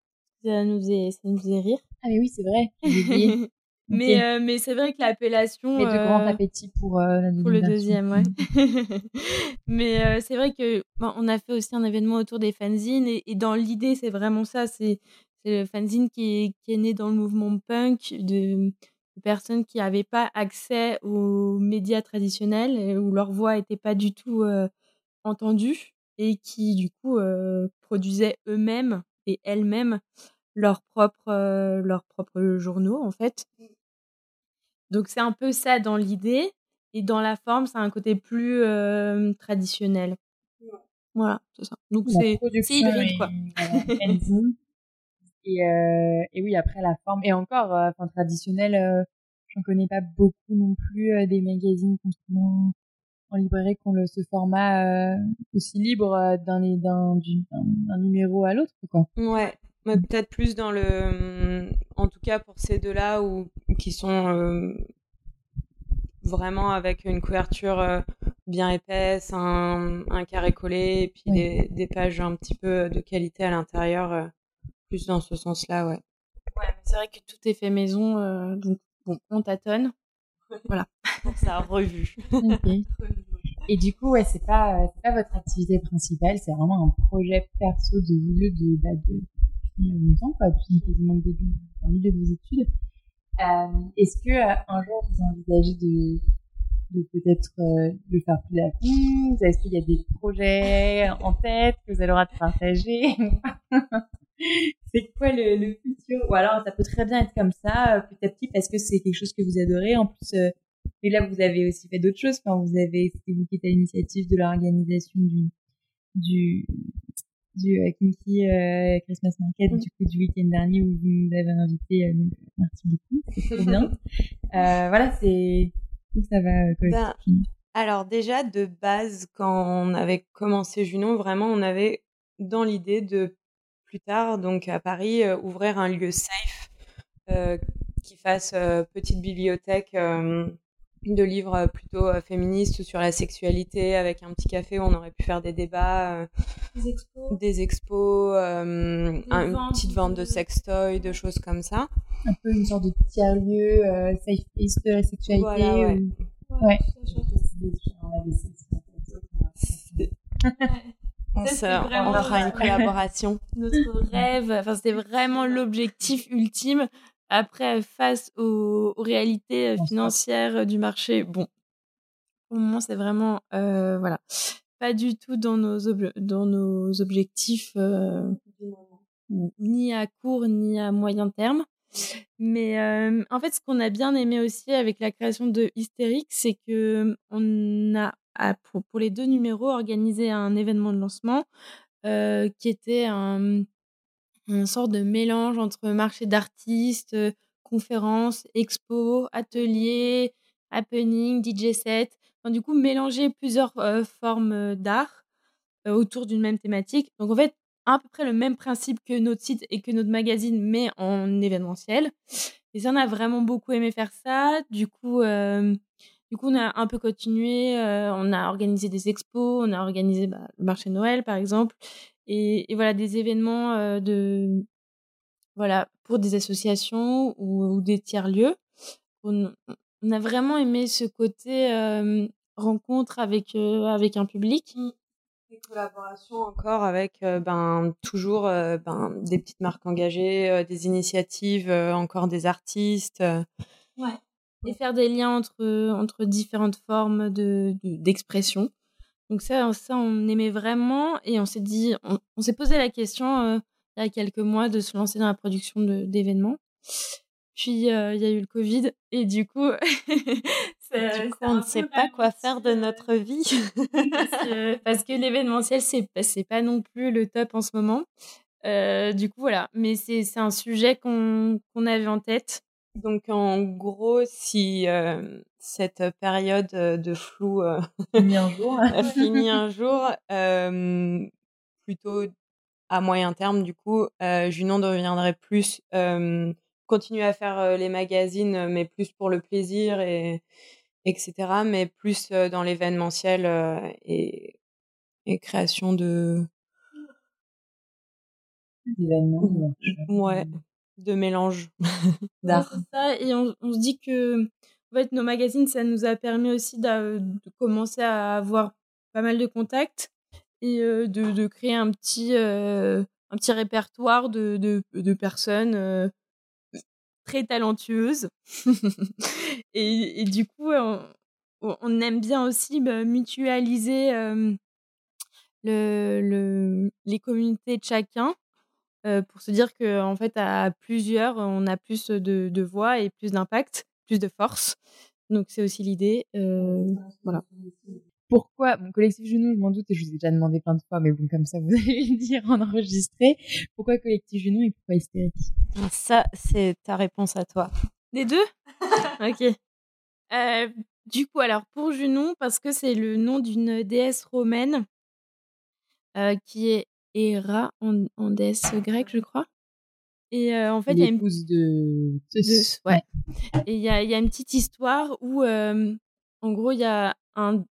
Ça nous faisait, ça nous faisait rire. Ah mais oui, c'est vrai. Mais, euh, mais c'est vrai que l'appellation. Et de grand euh, appétit pour, euh, pour le deuxième, ouais. mais c'est vrai que on a fait aussi un événement autour des fanzines et, dans l'idée, c'est vraiment ça. C'est le fanzine qui est, qui est né dans le mouvement punk de, personnes qui n'avaient pas accès aux médias traditionnels, où leur voix n'était pas du tout entendue et qui, du coup, produisaient eux-mêmes et elles-mêmes leurs propres, leurs propres journaux, en fait. Donc c'est un peu ça dans l'idée. Et dans la forme, c'est un côté plus traditionnel. Voilà, c'est ça. Donc c'est hybride, quoi. et, euh, et oui, après la forme. Et encore, enfin, traditionnel, euh, j'en connais pas beaucoup non plus des magazines en librairie qui ont le, ce format aussi libre d'un d'un numéro à l'autre, quoi. Ouais, peut-être plus dans le, en tout cas pour ces deux-là ou qui sont euh, vraiment avec une couverture euh, bien épaisse, un, un, carré collé et puis des, des, pages un petit peu de qualité à l'intérieur, euh, plus dans ce sens-là, ouais. Ouais, c'est vrai que tout est fait maison, donc bon, on tâtonne. Voilà, ça revue. Et du coup, ouais, c'est pas, c'est pas votre activité principale, c'est vraiment un projet perso de vous deux de, bah, de longtemps, quoi, depuis quasiment le début, au milieu de vos études. Euh, Est-ce que euh, un jour vous envisagez de, de peut-être euh, le faire plus à fond? Est-ce qu'il y a des projets en tête que vous le droit de partager? C'est quoi le, le, futur? Ou alors ça peut très bien être comme ça, euh, petit à petit, parce que c'est quelque chose que vous adorez. En plus, mais là vous avez aussi fait d'autres choses. Quand vous avez, c'était vous qui êtes à l'initiative de l'organisation du du du euh, Kinky euh, Christmas Market du coup du week-end dernier où vous nous avez invité. Euh, merci beaucoup, c'est trop bien. voilà, c'est où ça va. Ben, alors déjà de base, quand on avait commencé Junon, vraiment on avait dans l'idée de plus tard, donc à Paris, ouvrir un lieu safe qui fasse petite bibliothèque de livres euh, plutôt euh, féministes sur la sexualité avec un petit café où on aurait pu faire des débats, euh, des expos, des expos une petite vente de sextoys, de choses comme ça. Un peu une sorte de tiers-lieu safe place de la sexualité. Voilà, ouais. ouais. On, on fera une collaboration. Notre rêve, enfin c'était vraiment l'objectif ultime après, face aux, réalités financières du marché, bon, au moment, c'est vraiment, euh, voilà, pas du tout dans nos, dans nos objectifs, euh, ni à court ni à moyen terme. Mais euh, en fait, ce qu'on a bien aimé aussi avec la création de Hystérique, c'est que on a, pour, les deux numéros, organisé un événement de lancement qui était un une sorte de mélange entre marché d'artistes, conférences, expos, ateliers, happening, DJ set. du coup, mélanger plusieurs formes d'art autour d'une même thématique. Donc, en fait, à peu près le même principe que notre site et que notre magazine, mais en événementiel. Et ça, on a vraiment beaucoup aimé faire ça. Du coup, du coup on a un peu continué. on a organisé des expos, on a organisé bah, le marché Noël, par exemple et, voilà des événements euh, de voilà pour des associations ou, des tiers lieux. On, a vraiment aimé ce côté euh, rencontre avec euh, avec un public. Des collaborations encore avec ben toujours ben des petites marques engagées, des initiatives, encore des artistes. Ouais. Et faire des liens entre entre différentes formes de d'expression. Donc ça, ça, on aimait vraiment et on s'est dit, on, s'est posé la question euh, il y a quelques mois de se lancer dans la production d'événements. Puis euh, il y a eu le Covid et du coup, on ne sait pas quoi faire de notre vie parce que, l'événementiel c'est c'est pas non plus le top en ce moment. Euh, du coup voilà, mais c'est un sujet qu'on qu'on avait en tête Donc en gros, si cette période de flou finit un jour, finit un jour, plutôt à moyen terme, du coup, Junon deviendrait plus continuer à faire les magazines, mais plus pour le plaisir et etc. Mais plus dans l'événementiel et, et création de d'événements, ouais, de mélange d'art. ça, et on, se dit que en fait, nos magazines, ça nous a permis aussi de, commencer à avoir pas mal de contacts et de, de, créer un petit, un petit répertoire de, de, de personnes très talentueuses. et, et, du coup, on, on, aime bien aussi bah, mutualiser le, le, les communautés de chacun pour se dire qu'en en fait, à plusieurs, on a plus de, de voix et plus d'impact, plus de force. Donc, c'est aussi l'idée. voilà. Pourquoi Mon collectif Genou, je m'en doute, et je vous ai déjà demandé plein de fois, mais bon, comme ça, vous allez me dire en enregistré. Pourquoi collectif Genou et pourquoi hystérique? Ça, c'est ta réponse à toi. Les deux? Ok. Euh, du coup, alors pour Junon, parce que c'est le nom d'une déesse romaine euh, qui est Héra en, en, déesse grecque, je crois. Et euh, en fait, il y a une de, de... ouais. Et il y a, y a, une petite histoire où, euh, en gros, il y a un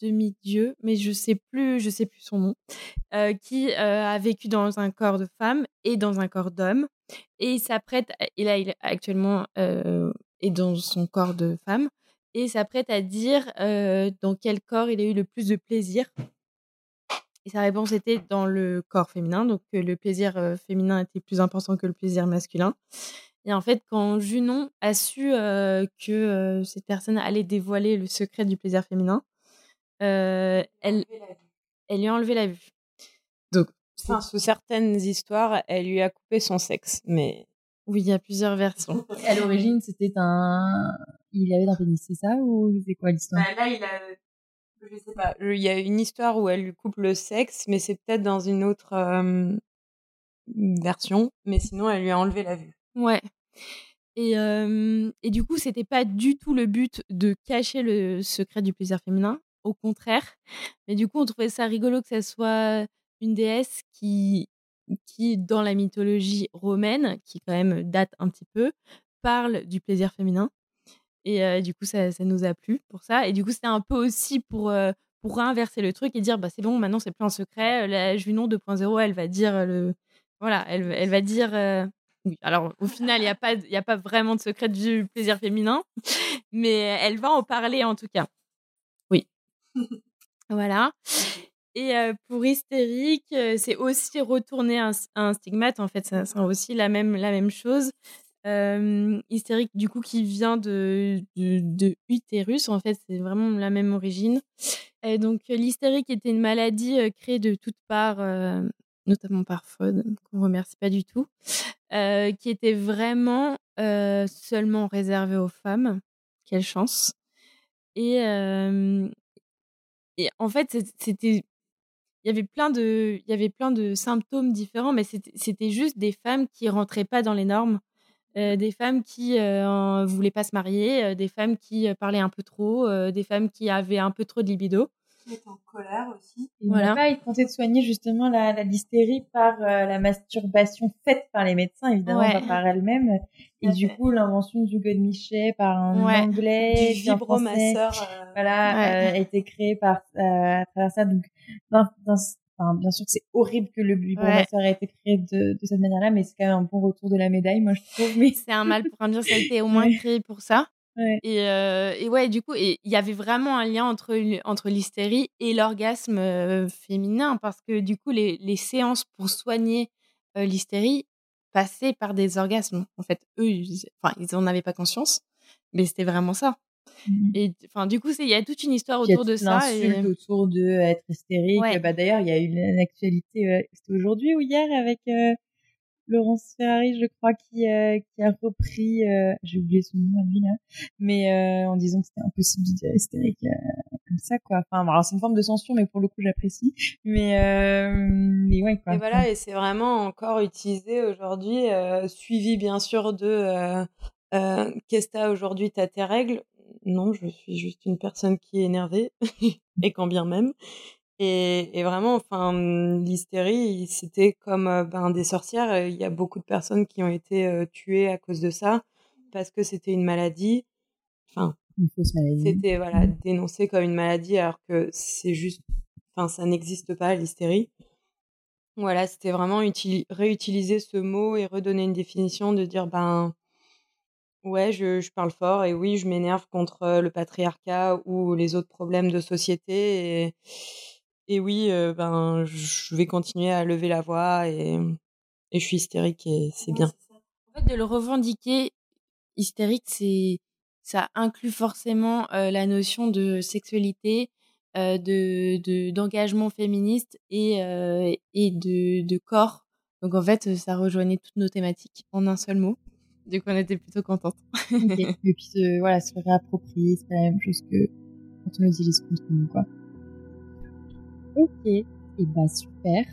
demi-dieu, mais je sais plus, je sais plus son nom, euh, qui a vécu dans un corps de femme et dans un corps d'homme, et il s'apprête, et là, il actuellement est dans son corps de femme, et s'apprête à dire dans quel corps il a eu le plus de plaisir. Et sa réponse était dans le corps féminin, donc le plaisir féminin était plus important que le plaisir masculin. Et en fait, quand Junon a su que cette personne allait dévoiler le secret du plaisir féminin, elle, elle lui a enlevé la vue. Donc, sous certaines histoires, elle lui a coupé son sexe, mais oui, il y a plusieurs versions. à l'origine, c'était un. Il avait un pénis, c'est ça Ou c'est quoi l'histoire? Bah, Là, il a. Je sais pas. Il y a une histoire où elle lui coupe le sexe, mais c'est peut-être dans une autre version. Mais sinon, elle lui a enlevé la vue. Ouais. Et, et du coup, c'était pas du tout le but de cacher le secret du plaisir féminin. Au contraire. Mais du coup, on trouvait ça rigolo que ça soit une déesse qui qui, dans la mythologie romaine, qui quand même date un petit peu, parle du plaisir féminin. Et du coup, ça, ça, nous a plu pour ça. Et du coup, c'était un peu aussi pour, pour inverser le truc et dire, bah, c'est bon, maintenant, c'est plus un secret. La Junon 2.0, elle va dire le... Voilà, elle, elle va dire... Oui, alors au final, il n'y a, pas, a pas vraiment de secret du plaisir féminin, mais elle va en parler en tout cas. Oui. voilà. Et pour hystérique, c'est aussi retourner un, un, stigmate. En fait, c'est aussi la même, la même chose. Hystérique, du coup, qui vient de, de, utérus. En fait, c'est vraiment la même origine. Et donc, l'hystérique était une maladie créée de toutes parts, notamment par Freud, qu'on remercie pas du tout, qui était vraiment seulement réservée aux femmes. Quelle chance. Et, et en fait, c'était il y avait plein de, il y avait plein de symptômes différents, mais c'était juste des femmes qui rentraient pas dans les normes, euh, des femmes qui euh, voulaient pas se marier, euh, des femmes qui euh, parlaient un peu trop, des femmes qui avaient un peu trop de libido. Qui étaient en colère aussi. Et voilà. Pas, ils tentaient de soigner justement la, la l'hystérie par la masturbation faite par les médecins, évidemment pas par elles-mêmes. Et du coup, l'invention du godemichet par un anglais, du vibromasseur, voilà, a été créée par à travers ça. Donc enfin, bien sûr que c'est horrible que le vibromasseur ait été créé de, de cette manière-là, mais c'est quand même un bon retour de la médaille, moi je trouve. Mais... C'est un mal pour un bien, ça a été au moins créé pour ça. Et, euh, et, ouais, du coup, il y avait vraiment un lien entre, entre l'hystérie et l'orgasme euh, féminin, parce que du coup, les, les séances pour soigner euh, l'hystérie passaient par des orgasmes. En fait, eux, ils, enfin, ils en avaient pas conscience, mais c'était vraiment ça. Mmh et enfin, du coup, il y a toute une histoire autour de ça. Et... autour de être hystérique. Bah, d'ailleurs, il y a eu une actualité, c'était aujourd'hui ou hier avec Laurence Ferrari, je crois, qui, qui a repris, j'ai oublié son nom à lui là, mais en disant que c'était impossible de dire hystérique comme ça, quoi. Enfin, c'est une forme de censure, mais pour le coup, j'apprécie. Mais, mais ouais, quoi. Et voilà, et c'est vraiment encore utilisé aujourd'hui, suivi bien sûr de Qu'est-ce que t'as aujourd'hui T'as tes règles Non, je suis juste une personne qui est énervée, et quand bien même. Et, et vraiment, enfin, l'hystérie, c'était comme ben, des sorcières. Il y a beaucoup de personnes qui ont été tuées à cause de ça, parce que c'était une maladie. Enfin, une fausse maladie. C'était voilà, mmh. dénoncé comme une maladie alors que c'est juste, enfin, ça n'existe pas, l'hystérie. Voilà, c'était vraiment réutiliser ce mot et redonner une définition de dire, ben, ouais, je, je parle fort et oui, je m'énerve contre le patriarcat ou les autres problèmes de société et, et oui, ben, je vais continuer à lever la voix et, et je suis hystérique et c'est bien. En fait, de le revendiquer, hystérique, c'est ça inclut forcément la notion de sexualité, de d'engagement féministe et et de, de corps. Donc en fait, ça rejoignait toutes nos thématiques en un seul mot. Du coup, on était plutôt contente. Et puis voilà, se réapproprier, c'est la même chose que quand on utilise contre nous, quoi. Ok, et bah super.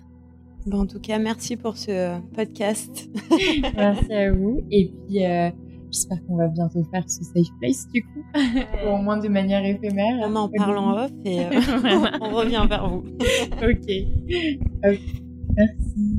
Bon, en tout cas, merci pour ce podcast. merci à vous. Et puis, J'espère qu'on va bientôt faire ce safe place du coup, au moins de manière éphémère. On en parle en off et euh, on revient vers vous. ok. Merci.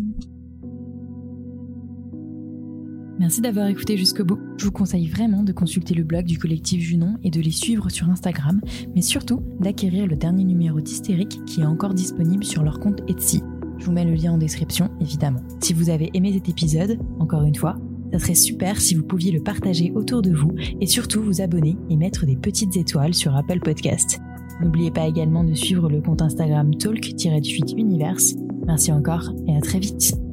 Merci d'avoir écouté jusqu'au bout. Je vous conseille vraiment de consulter le blog du collectif Junon et de les suivre sur Instagram, mais surtout d'acquérir le dernier numéro d'Hystérique qui est encore disponible sur leur compte Etsy. Je vous mets le lien en description, évidemment. Si vous avez aimé cet épisode, encore une fois, ça serait super si vous pouviez le partager autour de vous et surtout vous abonner et mettre des petites étoiles sur Apple Podcast. N'oubliez pas également de suivre le compte Instagram talk-univers. Merci encore et à très vite.